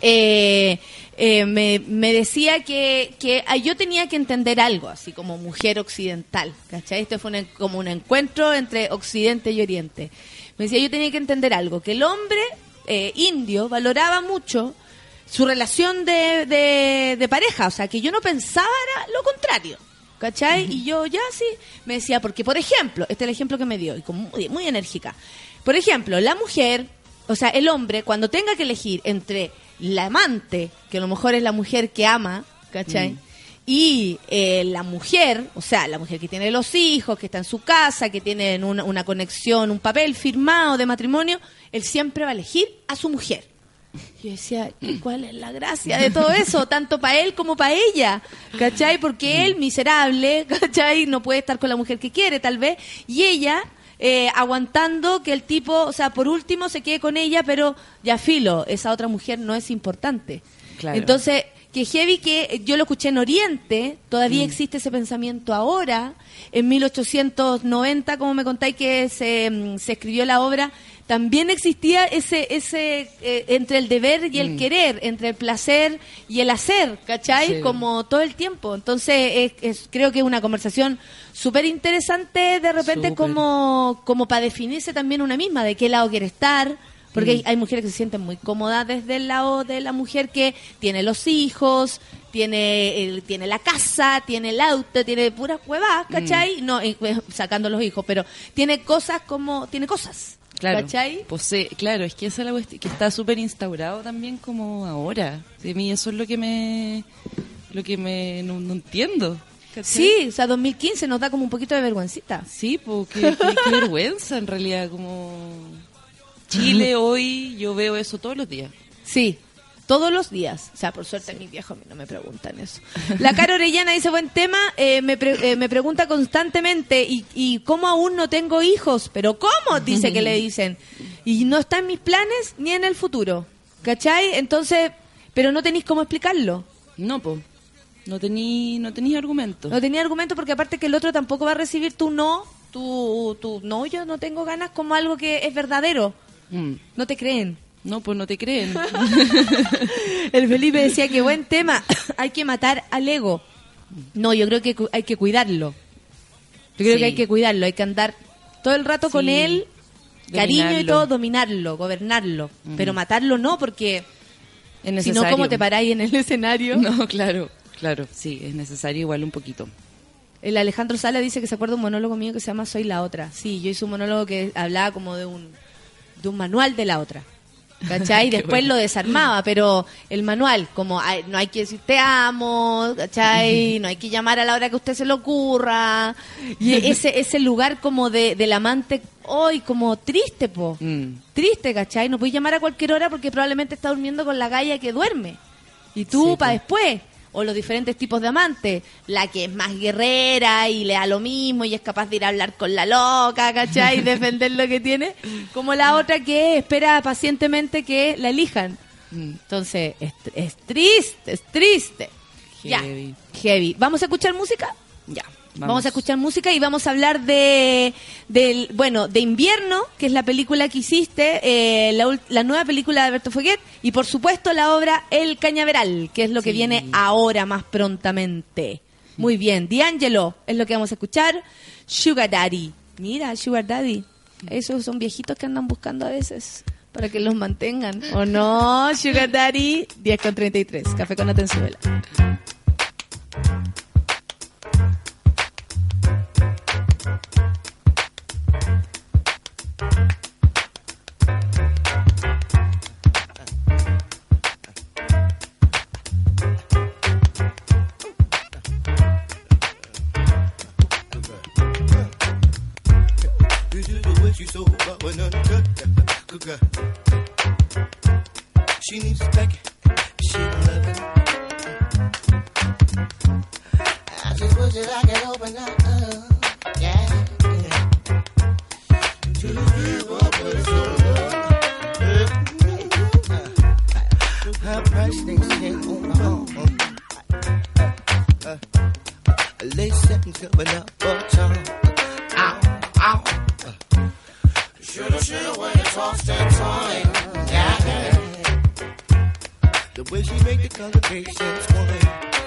eh, eh, me, me decía que, que ah, yo tenía que entender algo, así como mujer occidental, ¿cachai? Este fue un como un encuentro entre Occidente y Oriente. Me decía, yo tenía que entender algo, que el hombre eh, indio valoraba mucho su relación de, de, de pareja, o sea, que yo no pensaba era lo contrario. ¿Cachai? Y yo ya sí, me decía, porque por ejemplo, este es el ejemplo que me dio, y como muy, muy enérgica. Por ejemplo, la mujer, o sea, el hombre, cuando tenga que elegir entre la amante, que a lo mejor es la mujer que ama, ¿cachai? Mm. Y eh, la mujer, o sea, la mujer que tiene los hijos, que está en su casa, que tiene una, una conexión, un papel firmado de matrimonio, él siempre va a elegir a su mujer. Yo decía, ¿y ¿cuál es la gracia de todo eso? Tanto para él como para ella, ¿cachai? Porque él, miserable, ¿cachai? No puede estar con la mujer que quiere, tal vez, y ella eh, aguantando que el tipo, o sea, por último se quede con ella, pero ya filo, esa otra mujer no es importante. Claro. Entonces, que heavy que yo lo escuché en Oriente, todavía Mm. existe ese pensamiento ahora, en 1890, como me contáis que se, mm, se escribió la obra, también existía ese, ese eh, entre el deber y el Mm. querer, entre el placer y el hacer, ¿cachai? Sí. Como todo el tiempo. Entonces, es, es- creo que es una conversación súper interesante de repente como, como para definirse también una misma, de qué lado quiere estar. Porque Mm. hay, hay mujeres que se sienten muy cómodas desde el lado de la mujer que tiene los hijos, tiene el- tiene la casa, tiene el auto, tiene puras huevas, Mm. ¿cachai? No, eh, eh, sacando los hijos, pero tiene cosas como, tiene cosas, Claro, ¿cachai? posee- claro, es que esa es la cuestión, que está súper instaurado también como ahora. De mí eso es lo que me, lo que me, no, no entiendo. ¿cachai? Sí, o sea, 2015 nos da como un poquito de vergüencita. Sí, porque qué, qué vergüenza en realidad, como Chile hoy yo veo eso todos los días. Sí, todos los días. O sea, por suerte mis viejos a mí no me preguntan eso. La Cara Orellana dice, buen tema, eh, me, pre- eh, me pregunta constantemente, ¿y, ¿y cómo aún no tengo hijos? ¿Pero cómo? Dice que le dicen. Y no está en mis planes ni en el futuro. ¿Cachai? Entonces, pero no tenéis cómo explicarlo. No, po. No tení, no argumento. No tenía argumento porque aparte que el otro tampoco va a recibir tu no, tu, tu no, yo no tengo ganas como algo que es verdadero. Mm. No te creen. No, pues no te creen. El Felipe decía que buen tema, hay que matar al ego. No, yo creo que hay que cuidarlo. Yo creo Sí. que hay que cuidarlo, hay que andar todo el rato con él, cariño y Dominarlo. todo, dominarlo, gobernarlo. Mm. Pero matarlo no, porque si no, ¿cómo te paráis en el escenario? No, claro, claro, sí, es necesario igual un poquito. El Alejandro Sala dice que se acuerda un monólogo mío que se llama Soy la otra. Sí, yo hice un monólogo que hablaba como de un, de un manual de la otra. ¿Cachai? Y después bueno. lo desarmaba, pero el manual, como ay, no hay que decir te amo, ¿cachai? No hay que llamar a la hora que a usted se le ocurra. Y ese, ese lugar como de, del amante, hoy como triste, po. Mm. Triste, ¿cachai? No puedes llamar a cualquier hora porque probablemente está durmiendo con la galla que duerme. Y tú Sí, para después. O los diferentes tipos de amantes. La que es más guerrera y le da lo mismo y es capaz de ir a hablar con la loca, ¿cachai? Y defender lo que tiene. Como la otra que espera pacientemente que la elijan. Mm. Entonces, es, es triste, es triste. Heavy. Ya, heavy. ¿Vamos a escuchar música? Ya. Vamos. a escuchar música y vamos a hablar de, del, bueno, de Invierno, que es la película que hiciste, eh, la, nueva película de Alberto Foguet, y por supuesto la obra El Cañaveral, que es lo que viene ahora más prontamente. Muy bien, D'Angelo es lo que vamos a escuchar. Sugar Daddy. Mira, Sugar Daddy. Esos son viejitos que andan buscando a veces para que los mantengan. ¿O no? Sugar Daddy, 10 con 33. Café con Atenzuela. Coming up oh, for time. Ow, ow. Shoulda, shoulda, when you tossed and torn. Yeah. The way she make the congregation swing.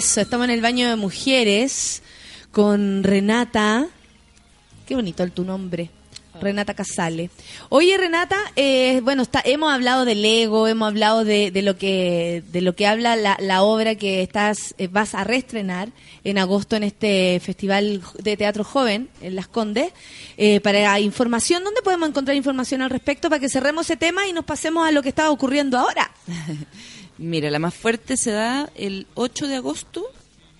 Estamos en el baño de mujeres con Renata. Qué bonito el tu nombre. Renata Casale. Oye, Renata, eh, bueno, está, hemos hablado del ego, hemos hablado de, de lo que de lo que habla la, la obra que estás eh, vas a reestrenar en agosto en este festival de teatro joven en Las Condes. Eh, para información, ¿dónde podemos encontrar información al respecto para que cerremos ese tema y nos pasemos a lo que está ocurriendo ahora? Mira, la más fuerte se da el 8 de agosto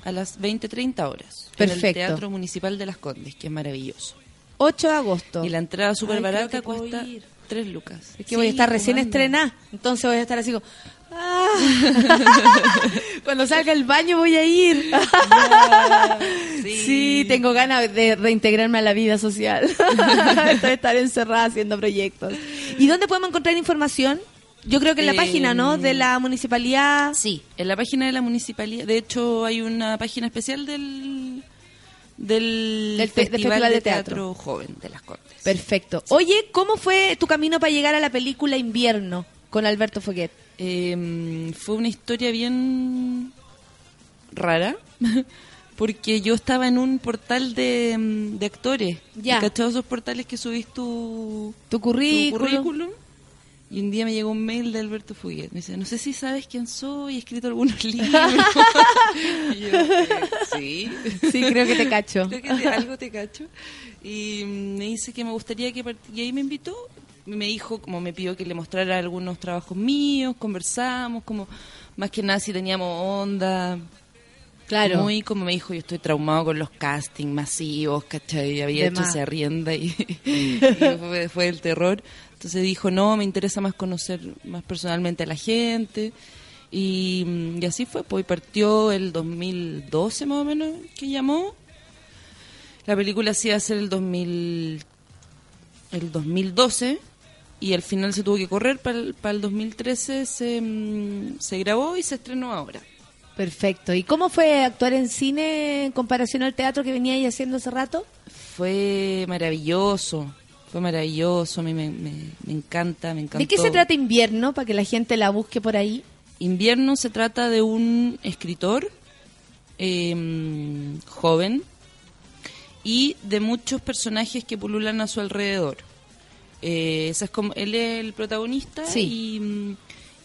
a las 20-30 horas. En Perfecto. el Teatro Municipal de Las Condes, que es maravilloso. 8 de agosto. Y la entrada súper barata cuesta ir. 3 lucas. Es que voy a estar recién estrenada, entonces voy a estar así como... "Ah". Cuando salga el baño voy a ir. sí. tengo ganas de reintegrarme a la vida social. De estar encerrada haciendo proyectos. ¿Y dónde podemos encontrar información? Yo creo que en la Eh, página, ¿no? De la municipalidad. Sí, en la página de la municipalidad. De hecho, hay una página especial del, del, Del fe- del Festival, de de Teatro. Teatro Joven de Las Condes. Perfecto. Oye, ¿cómo fue tu camino para llegar a la película Invierno con Alberto Foguet? Eh, fue una historia bien rara. Porque yo estaba en un portal de, mm, de actores. Ya. ¿Cachai? esos portales que subís tu, Tu currículum. currículum? Y un día me llegó un mail de Alberto Fuguet. Me dice, no sé si sabes quién soy, he escrito algunos libros. y yo, eh, sí. Sí, creo que te cacho. Creo que te- algo te cacho. Y mm, me dice que me gustaría que... Y ahí me invitó. Me dijo, como me pidió que le mostrara algunos trabajos míos, conversamos, como más que nada si teníamos onda. Claro. Muy como me dijo, yo estoy traumado con los castings masivos, ¿cachai? Había De hecho más. esa rienda y, y fue, fue el terror. Entonces dijo, no, me interesa más conocer más personalmente a la gente. Y, mm, y así fue, pues partió el 2012 más o menos que llamó. La película sí iba a ser el 2000, el 2012 y al final se tuvo que correr para el, para el 2013 se, mm, se grabó y se estrenó ahora. Perfecto. ¿Y cómo fue actuar en cine en comparación al teatro que venía ahí haciendo hace rato? Fue maravilloso, fue maravilloso, a mí me, me- me encanta, me encantó. ¿De qué se trata Invierno para que la gente la busque por ahí? Invierno se trata de un escritor eh, joven y de muchos personajes que pululan a su alrededor. Eh, esa es como, él es el protagonista Sí.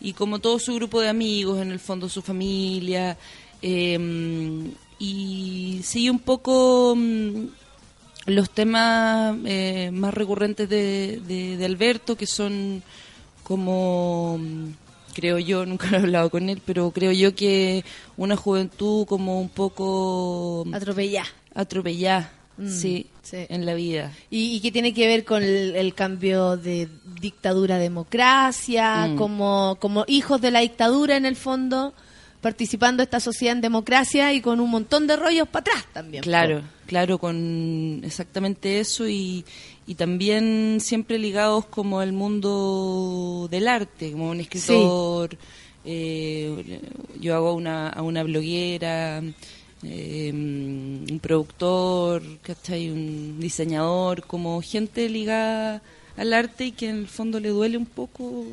y, y como todo su grupo de amigos, en el fondo su familia, eh, y sigue un poco mm, los temas eh, más recurrentes de, de- de Alberto, que son como, creo yo, nunca lo he hablado con él, pero creo yo que una juventud como un poco Atropellá. atropellada, Mm, sí, sí. en la vida. Y, y que tiene que ver con el, el cambio de dictadura a democracia, Mm. como, como hijos de la dictadura en el fondo, participando esta sociedad en democracia y con un montón de rollos para atrás también. Claro, claro, con exactamente eso y, y también siempre ligados como al mundo del arte, como un escritor, eh, yo hago una, a una bloguera, eh, un productor, ¿cachai? un diseñador, como gente ligada al arte y que en el fondo le duele un poco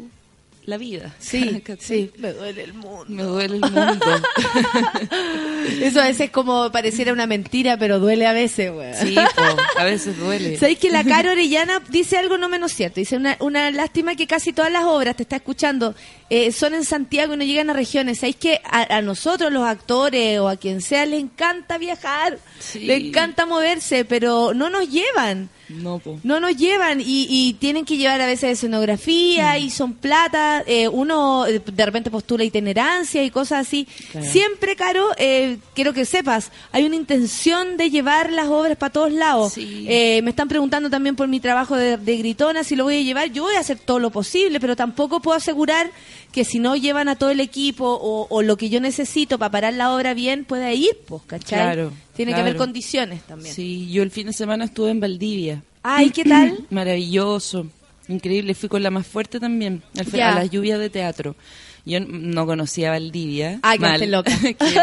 la vida. Sí, sí, me duele el mundo. Me duele el mundo. Eso a veces como pareciera una mentira, pero duele a veces, güey. Sí, po, a veces duele. ¿Sabéis que la Caro Orellana dice algo no menos cierto? Dice una, una lástima que casi todas las obras, te está escuchando, eh, son en Santiago y no llegan a regiones. ¿Sabéis que a, a nosotros, los actores o a quien sea, les encanta viajar? Sí. Les encanta moverse, pero no nos llevan. No, po. No nos llevan y, y tienen que llevar a veces escenografía Mm. y son plata. eh, uno eh, de repente postula itinerancia y cosas así. Claro. Siempre, Caro, eh, quiero que sepas, hay una intención de llevar las obras para todos lados. Sí. Eh, me están preguntando también por mi trabajo de, de gritona si lo voy a llevar. Yo voy a hacer todo lo posible, pero tampoco puedo asegurar que si no llevan a todo el equipo o, o lo que yo necesito para parar la obra bien, pueda ir, pues, ¿cachai? Claro, Tiene que haber condiciones también. Sí, yo el fin de semana estuve en Valdivia. Ay, ¿qué tal? Maravilloso, increíble. Fui con la más fuerte también, al Ya. a las lluvias de teatro. Yo no conocía Valdivia. Ay, quedaste Mal. loca. Qué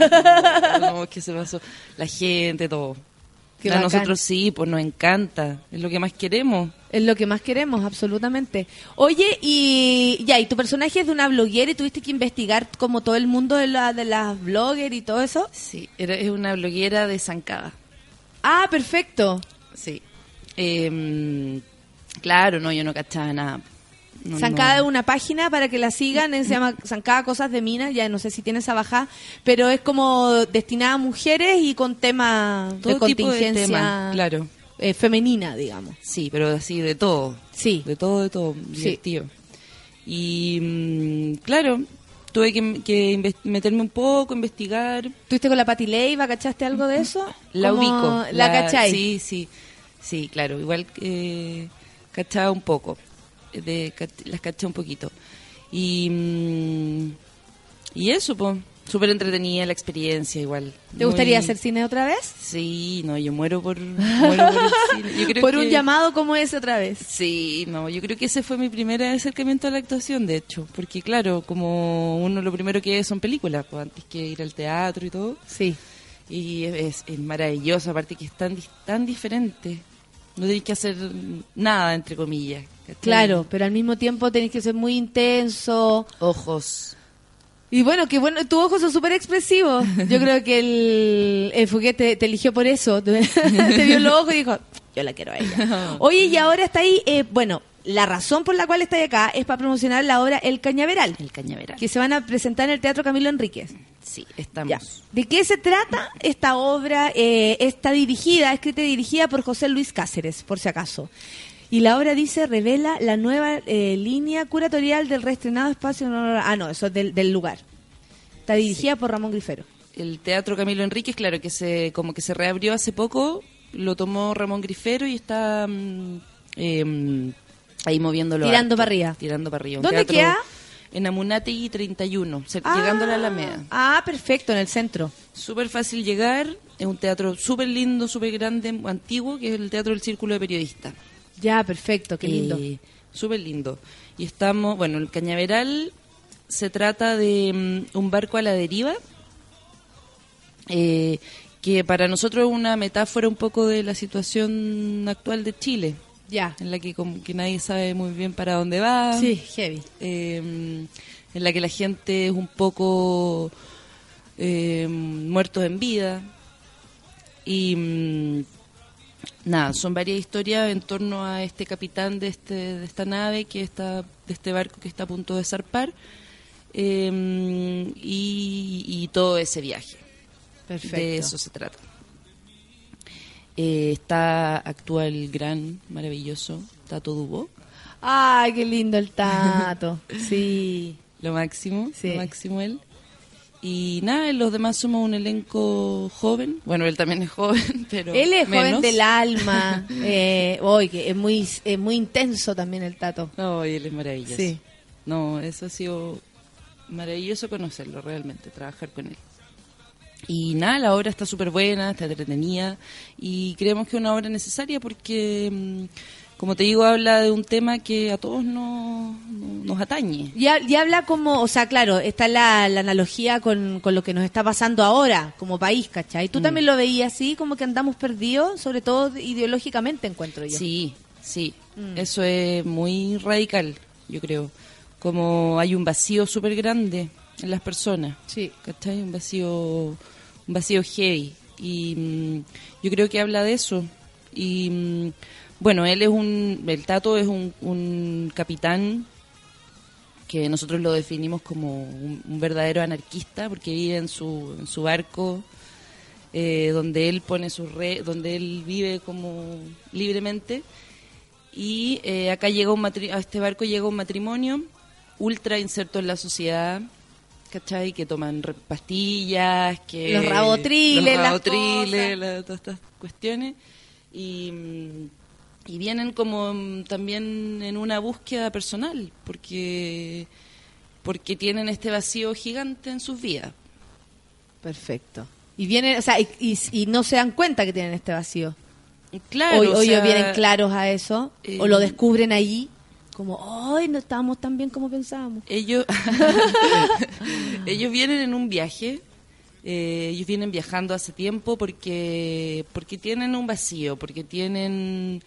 loca. No, no, ¿qué se pasó? La gente, todo. Qué a bacán. nosotros sí, pues nos encanta. Es lo que más queremos. Es lo que más queremos, absolutamente. Oye, y ya, y tu personaje es de una bloguera y tuviste que investigar como todo el mundo de, la, de las bloggers y todo eso. Sí, es una bloguera de Zancada. Ah, perfecto. Sí. Eh, claro, no, yo no cachaba nada. No, Zancada no. es una página para que la sigan, se llama Zancada Cosas de Minas, ya no sé si tienes esa baja, pero es como destinada a mujeres y con tema Todo de contingencia tema, claro. Eh, femenina, digamos. Sí, pero así de todo. Sí. De todo, de todo. Divertido. Y mm, claro, tuve que, que meterme un poco, investigar. ¿Tuviste con la Pati Leiva? ¿Cachaste algo de eso? La Como- ubico. ¿La, cachai? Sí, sí. Sí, claro. Igual eh, cachaba un poco. De, las caché un poquito. Y, mm, y eso, pues. Súper entretenida la experiencia, igual. ¿Te gustaría Muy- hacer cine otra vez? Sí, no, yo muero por, muero por el cine. Yo creo Por un llamado como ese otra vez. Sí, no, yo creo que ese fue mi primer acercamiento a la actuación, de hecho, porque claro, como uno lo primero que ve son películas, pues, antes que ir al teatro y todo. Sí. Y es, es maravilloso, aparte que es tan, tan diferente. No tenéis que hacer nada, entre comillas. Claro, pero al mismo tiempo tenés que ser muy intenso. Ojos. Y bueno, que bueno, tus ojos son súper expresivos. Yo creo que el, el Fouquet te, eligió por eso. te vio los ojos y dijo, yo la quiero a ella. Oye, y ahora está ahí, eh, bueno, la razón por la cual está ahí acá es para promocionar la obra El Cañaveral. El cañaveral. Que se van a presentar en el Teatro Camilo Enríquez. Sí, estamos. Ya. ¿De qué se trata esta obra? Eh, está dirigida, escrita y dirigida por José Luis Cáceres, por si acaso. Y la obra dice, revela la nueva eh, línea curatorial del reestrenado espacio... Ah, no, eso es del, del lugar. Está dirigida por Ramón Grifero. El Teatro Camilo Enríquez, claro, que se como que se reabrió hace poco, lo tomó Ramón Grifero y está mm, em, ahí moviéndolo. Tirando para arriba. Tirando para arriba. ¿Dónde queda? En Amunategui 31, cer- Ah. llegando a la Alameda. Ah, perfecto, en el centro. Súper fácil llegar, es un teatro súper lindo, súper grande, antiguo, que es el Teatro del Círculo de Periodistas. Ya, perfecto, qué lindo. Eh, Súper lindo. Y estamos, bueno, el Cañaveral se trata de mm, un barco a la deriva eh, que para nosotros es una metáfora un poco de la situación actual de Chile. Ya. En la que como que nadie sabe muy bien para dónde va. Sí, heavy. Eh, en la que la gente es un poco eh, muertos en vida. Y mm, nada, son varias historias en torno a este capitán de, este, de esta nave, que está, de este barco que está a punto de zarpar. eh, y, y todo ese viaje. Perfecto. De eso se trata. Eh, está actual gran, maravilloso Tato Dubó. Ay, qué lindo el tato. Sí. Lo máximo, Sí. lo máximo él. Y nada, los demás somos un elenco joven. Bueno, él también es joven, pero Él es joven del alma. Eh, que es muy, es muy intenso también el tato. No, y él es maravilloso. Sí. No, eso ha sido maravilloso conocerlo realmente, trabajar con él. Y nada, la obra está súper buena, está entretenida y creemos que es una obra necesaria porque, mm, como te digo, habla de un tema que a todos nos, nos- atañe. Y, ha- y habla como, o sea, claro, está la, la analogía con, con lo que nos está pasando ahora como país, ¿cachai? Tú Mm. también lo veías así, como que andamos perdidos, sobre todo ideológicamente, encuentro yo. Sí, sí, Mm. eso es muy radical, yo creo. Como hay un vacío súper grande en las personas. Sí. ¿Cachai? Un vacío, un vacío heavy. Y mm, yo creo que habla de eso. Y mm, bueno, él es un, el Tato es un, un capitán que nosotros lo definimos como un, un verdadero anarquista porque vive en su, en su barco eh, donde él pone su re, donde él vive como libremente y eh, acá llega un matri- a este barco llega un matrimonio ultra inserto en la sociedad ¿cachai? que toman pastillas que Los rabotriles, los las rabotriles, cosas. la- todas estas cuestiones y mm, y vienen como mm, también en una búsqueda personal porque porque tienen este vacío gigante en sus vidas Perfecto. Y vienen, o sea, y, y- y no se dan cuenta que tienen este vacío. Claro, o hoy sea, ellos vienen claros a eso, eh, o lo descubren ahí, como, ¡ay, no estábamos tan bien como pensábamos! ellos ellos vienen en un viaje eh, ellos vienen viajando hace tiempo porque porque tienen un vacío porque tienen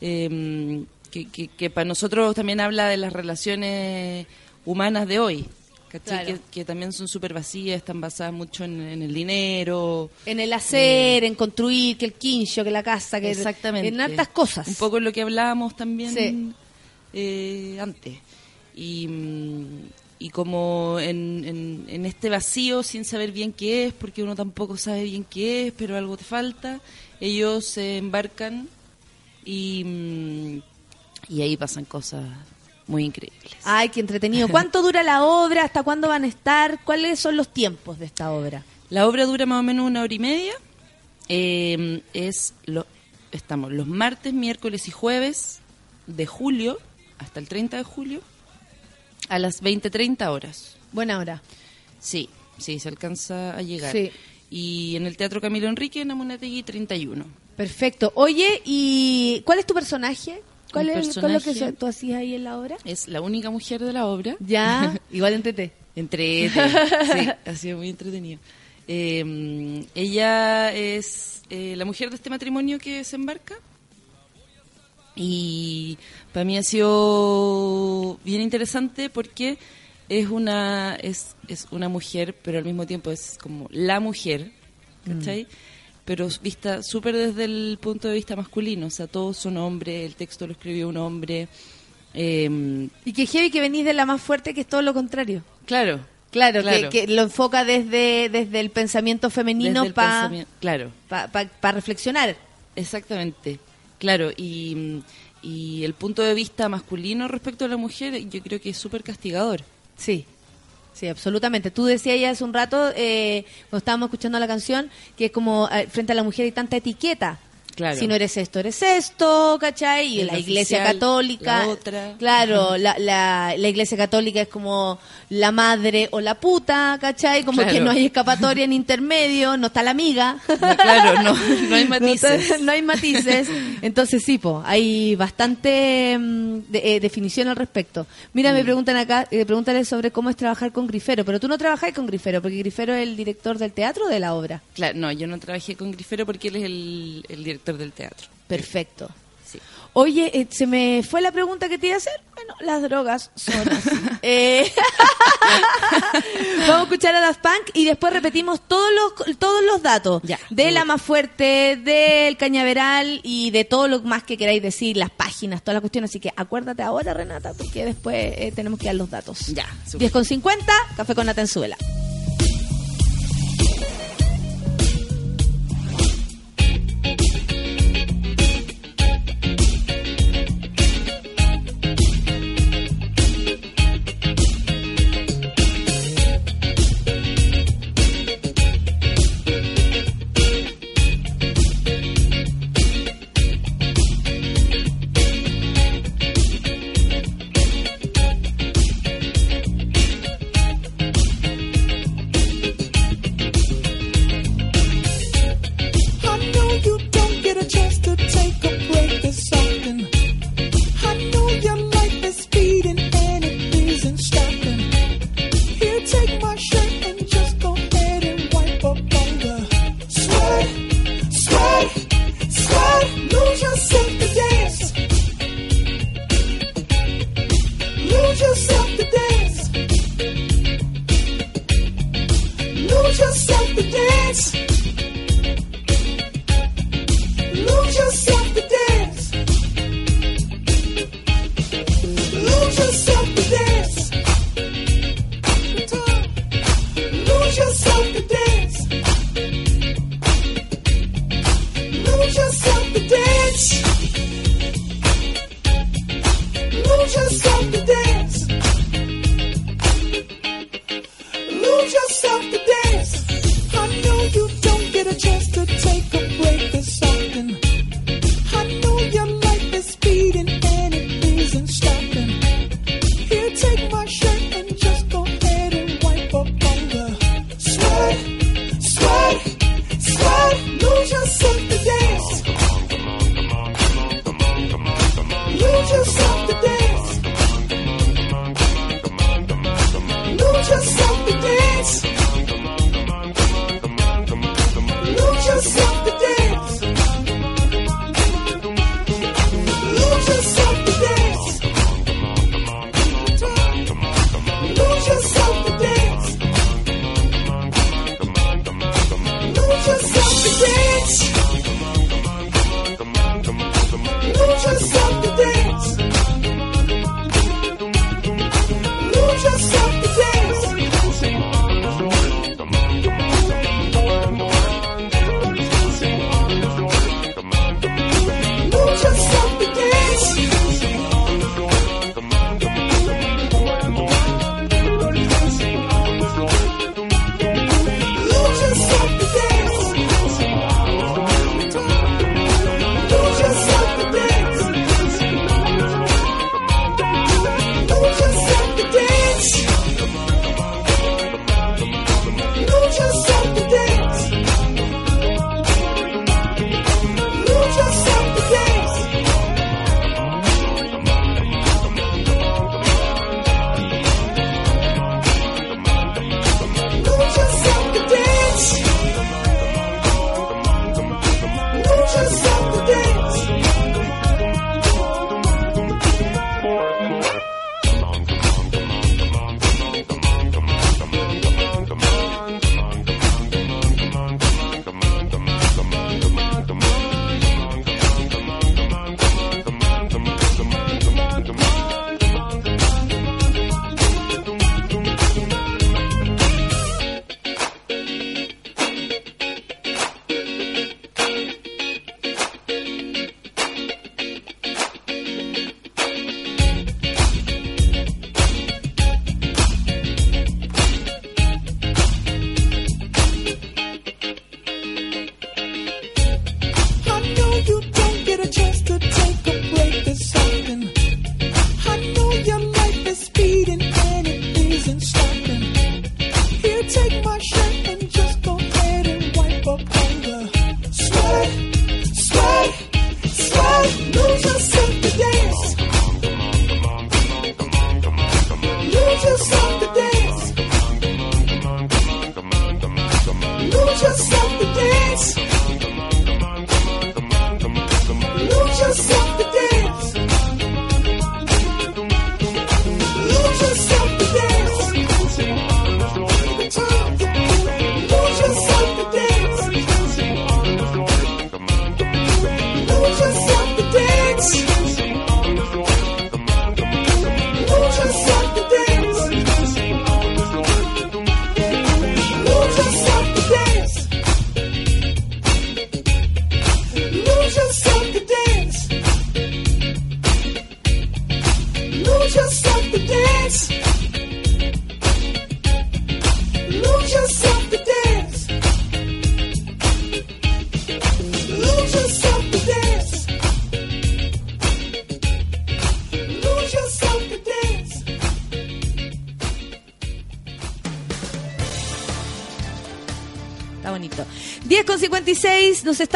eh, que, que, que para nosotros también habla de las relaciones humanas de hoy. Que, que también son súper vacías están basadas mucho en, en el dinero En el hacer, en construir, que el quincho, que la casa, que Exactamente. en hartas cosas. Un poco lo que hablábamos también Sí. eh, antes. Y, mm, y como en, en, en este vacío, sin saber bien qué es, porque uno tampoco sabe bien qué es, pero algo te falta, ellos se embarcan y, mm, y ahí pasan cosas muy increíbles. Ay, qué entretenido. ¿Cuánto dura la obra? ¿Hasta cuándo van a estar? ¿Cuáles son los tiempos de esta obra? La obra dura más o menos una hora y media. Eh, es lo, estamos los martes, miércoles y jueves de julio hasta el 30 de julio a las 20-30 horas. Buena hora. Sí, sí, se alcanza a llegar. Sí. Y en el Teatro Camilo Enrique, en Amunategui 31. Perfecto. Oye, ¿y cuál es tu personaje? ¿Cuál es, cuál es lo que tú hacías ahí en la obra? Es la única mujer de la obra. Ya, igual entrete. Entrete, sí, ha sido muy entretenido. Eh, ella es eh, la mujer de este matrimonio que se embarca y para mí ha sido bien interesante porque es una es, es una mujer, pero al mismo tiempo es como la mujer, ¿cachai? Pero vista súper desde el punto de vista masculino, o sea, todos son hombres, el texto lo escribió un hombre. eh, Y que heavy que venís de la más fuerte, que es todo lo contrario. claro, Claro, Claro. Que, que lo enfoca desde, desde el pensamiento femenino para claro. reflexionar. Exactamente, claro, y, y el punto de vista masculino respecto a la mujer yo creo que es súper castigador. Sí, sí, absolutamente. Tú decías ya hace un rato, eh, cuando estábamos escuchando la canción, que es como eh, frente a la mujer hay tanta etiqueta. Claro. Si no eres esto, eres esto, ¿cachai? Y El la iglesia oficial, católica. la otra. Claro, la, la, la iglesia católica es como la madre o la puta, ¿cachai? Como Claro. que no hay escapatoria en intermedio, no está la amiga. claro, no, no hay No matices. está- No, hay matices. Entonces, sí, po, hay bastante mm, de- eh, definición al respecto. Mira, Mm. me preguntan acá, eh, pregúntale sobre cómo es trabajar con Grifero, pero tú no trabajas con Grifero, porque Grifero es el director del teatro o de la obra. Claro, no, yo no trabajé con Grifero porque él es el, el director del teatro. Perfecto. Sí. Oye, eh, se me fue la pregunta que te iba a hacer. Bueno, las drogas son así. Eh, Vamos a escuchar a Daft Punk y después repetimos todos los todos los datos de la más fuerte, del cañaveral y de todo lo más que queráis decir, las páginas, toda la cuestión. Así que acuérdate ahora, Renata, porque después eh, tenemos que dar los datos. Ya, 10 con 50, café con Natenzuela.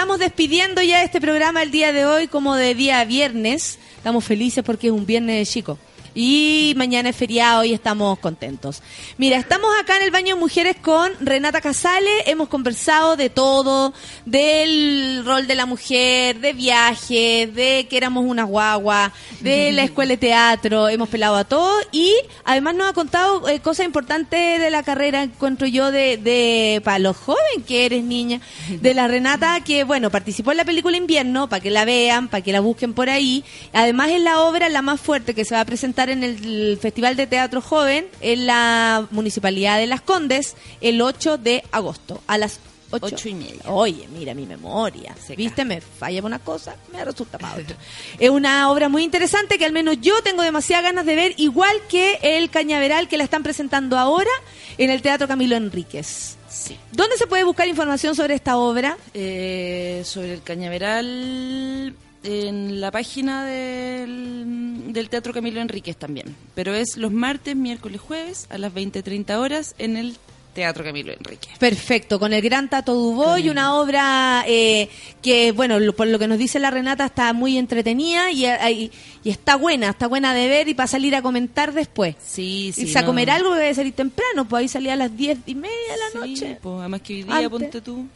Estamos despidiendo ya este programa el día de hoy como de día viernes. Estamos felices porque es un viernes chico. Y mañana es feriado y estamos contentos. Mira, estamos acá en el baño de mujeres con Renata Casale. Hemos conversado de todo, del rol de la mujer, de viajes, de que éramos una guagua, de la escuela de teatro. Hemos pelado a todo y además nos ha contado eh, cosas importantes de la carrera, encuentro yo, de, de para los jóvenes que eres, niña, de la Renata que, bueno, participó en la película Invierno, para que la vean, para que la busquen por ahí. Además es la obra la más fuerte que se va a presentar en el Festival de Teatro Joven en la Municipalidad de Las Condes el 8 de agosto a las 8, Ocho y media. Oye, mira mi memoria. ¿Viste? Me falla una cosa, me resulta para otra. es una obra muy interesante que al menos yo tengo demasiadas ganas de ver, igual que el Cañaveral que la están presentando ahora en el Teatro Camilo Enríquez. Sí. ¿Dónde se puede buscar información sobre esta obra? Eh, sobre el cañaveral en la página del, del Teatro Camilo Enríquez también. Pero es los martes, miércoles, jueves a las 20-30 horas en el Teatro Camilo Enríquez. Perfecto, con el gran Tato Duboy, una obra eh, que, bueno, lo- por lo que nos dice la Renata, está muy entretenida y, y- y está buena, está buena de ver y para salir a comentar después. Sí, sí. Irse a no. comer algo que debe salir temprano, pues ahí salía a las diez y media de la Sí, noche. pues, además que hoy día, Antes. ponte tú.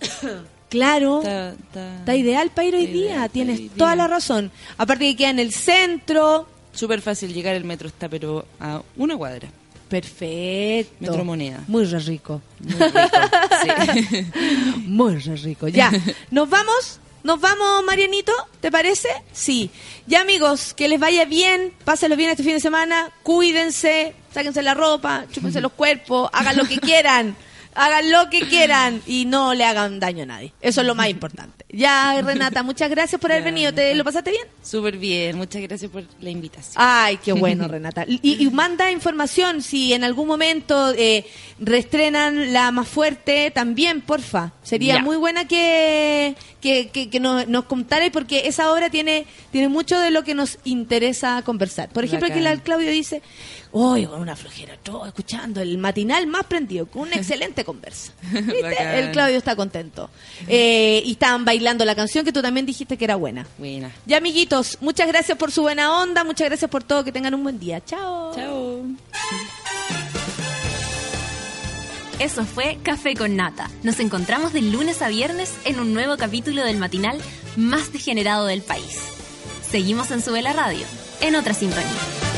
Claro. Está, está- Está ideal para ir hoy ideal día, tienes toda la razón. Aparte que queda en el centro. Súper fácil llegar, el metro está pero a una cuadra. Perfecto. Metro Moneda. Muy re rico. Muy rico, sí. Muy re rico. Ya, nos vamos. Nos vamos, Marianito, ¿te parece? Sí. Ya, amigos, que les vaya bien, pásenlo bien este fin de semana, cuídense, sáquense la ropa, chúpense los cuerpos, hagan lo que quieran, hagan lo que quieran y no le hagan daño a nadie. Eso es lo más importante. Ya, Renata, muchas gracias por haber venido. ¿Te lo pasaste bien? Súper bien, muchas gracias por la invitación. Ay, qué bueno, Renata. Y, y manda información si en algún momento eh, reestrenan La Más Fuerte también, porfa. Sería Ya. muy buena que, que, que- que nos, nos contara porque esa obra tiene, tiene mucho de lo que nos interesa conversar. Por ejemplo, aquí el Claudio dice, hoy con una flojera, todo escuchando el matinal más prendido, con una excelente conversa. ¿Viste? Bacán. El Claudio está contento. Eh, y estaban bailando la canción que tú también dijiste que era buena. Buena. Ya, amiguitos, muchas gracias por su buena onda, muchas gracias por todo, que tengan un buen día. Chao. Chao. Eso fue Café con Nata. Nos encontramos de lunes a viernes en un nuevo capítulo del matinal más degenerado del país. Seguimos en Sube la Radio, en otra sintonía.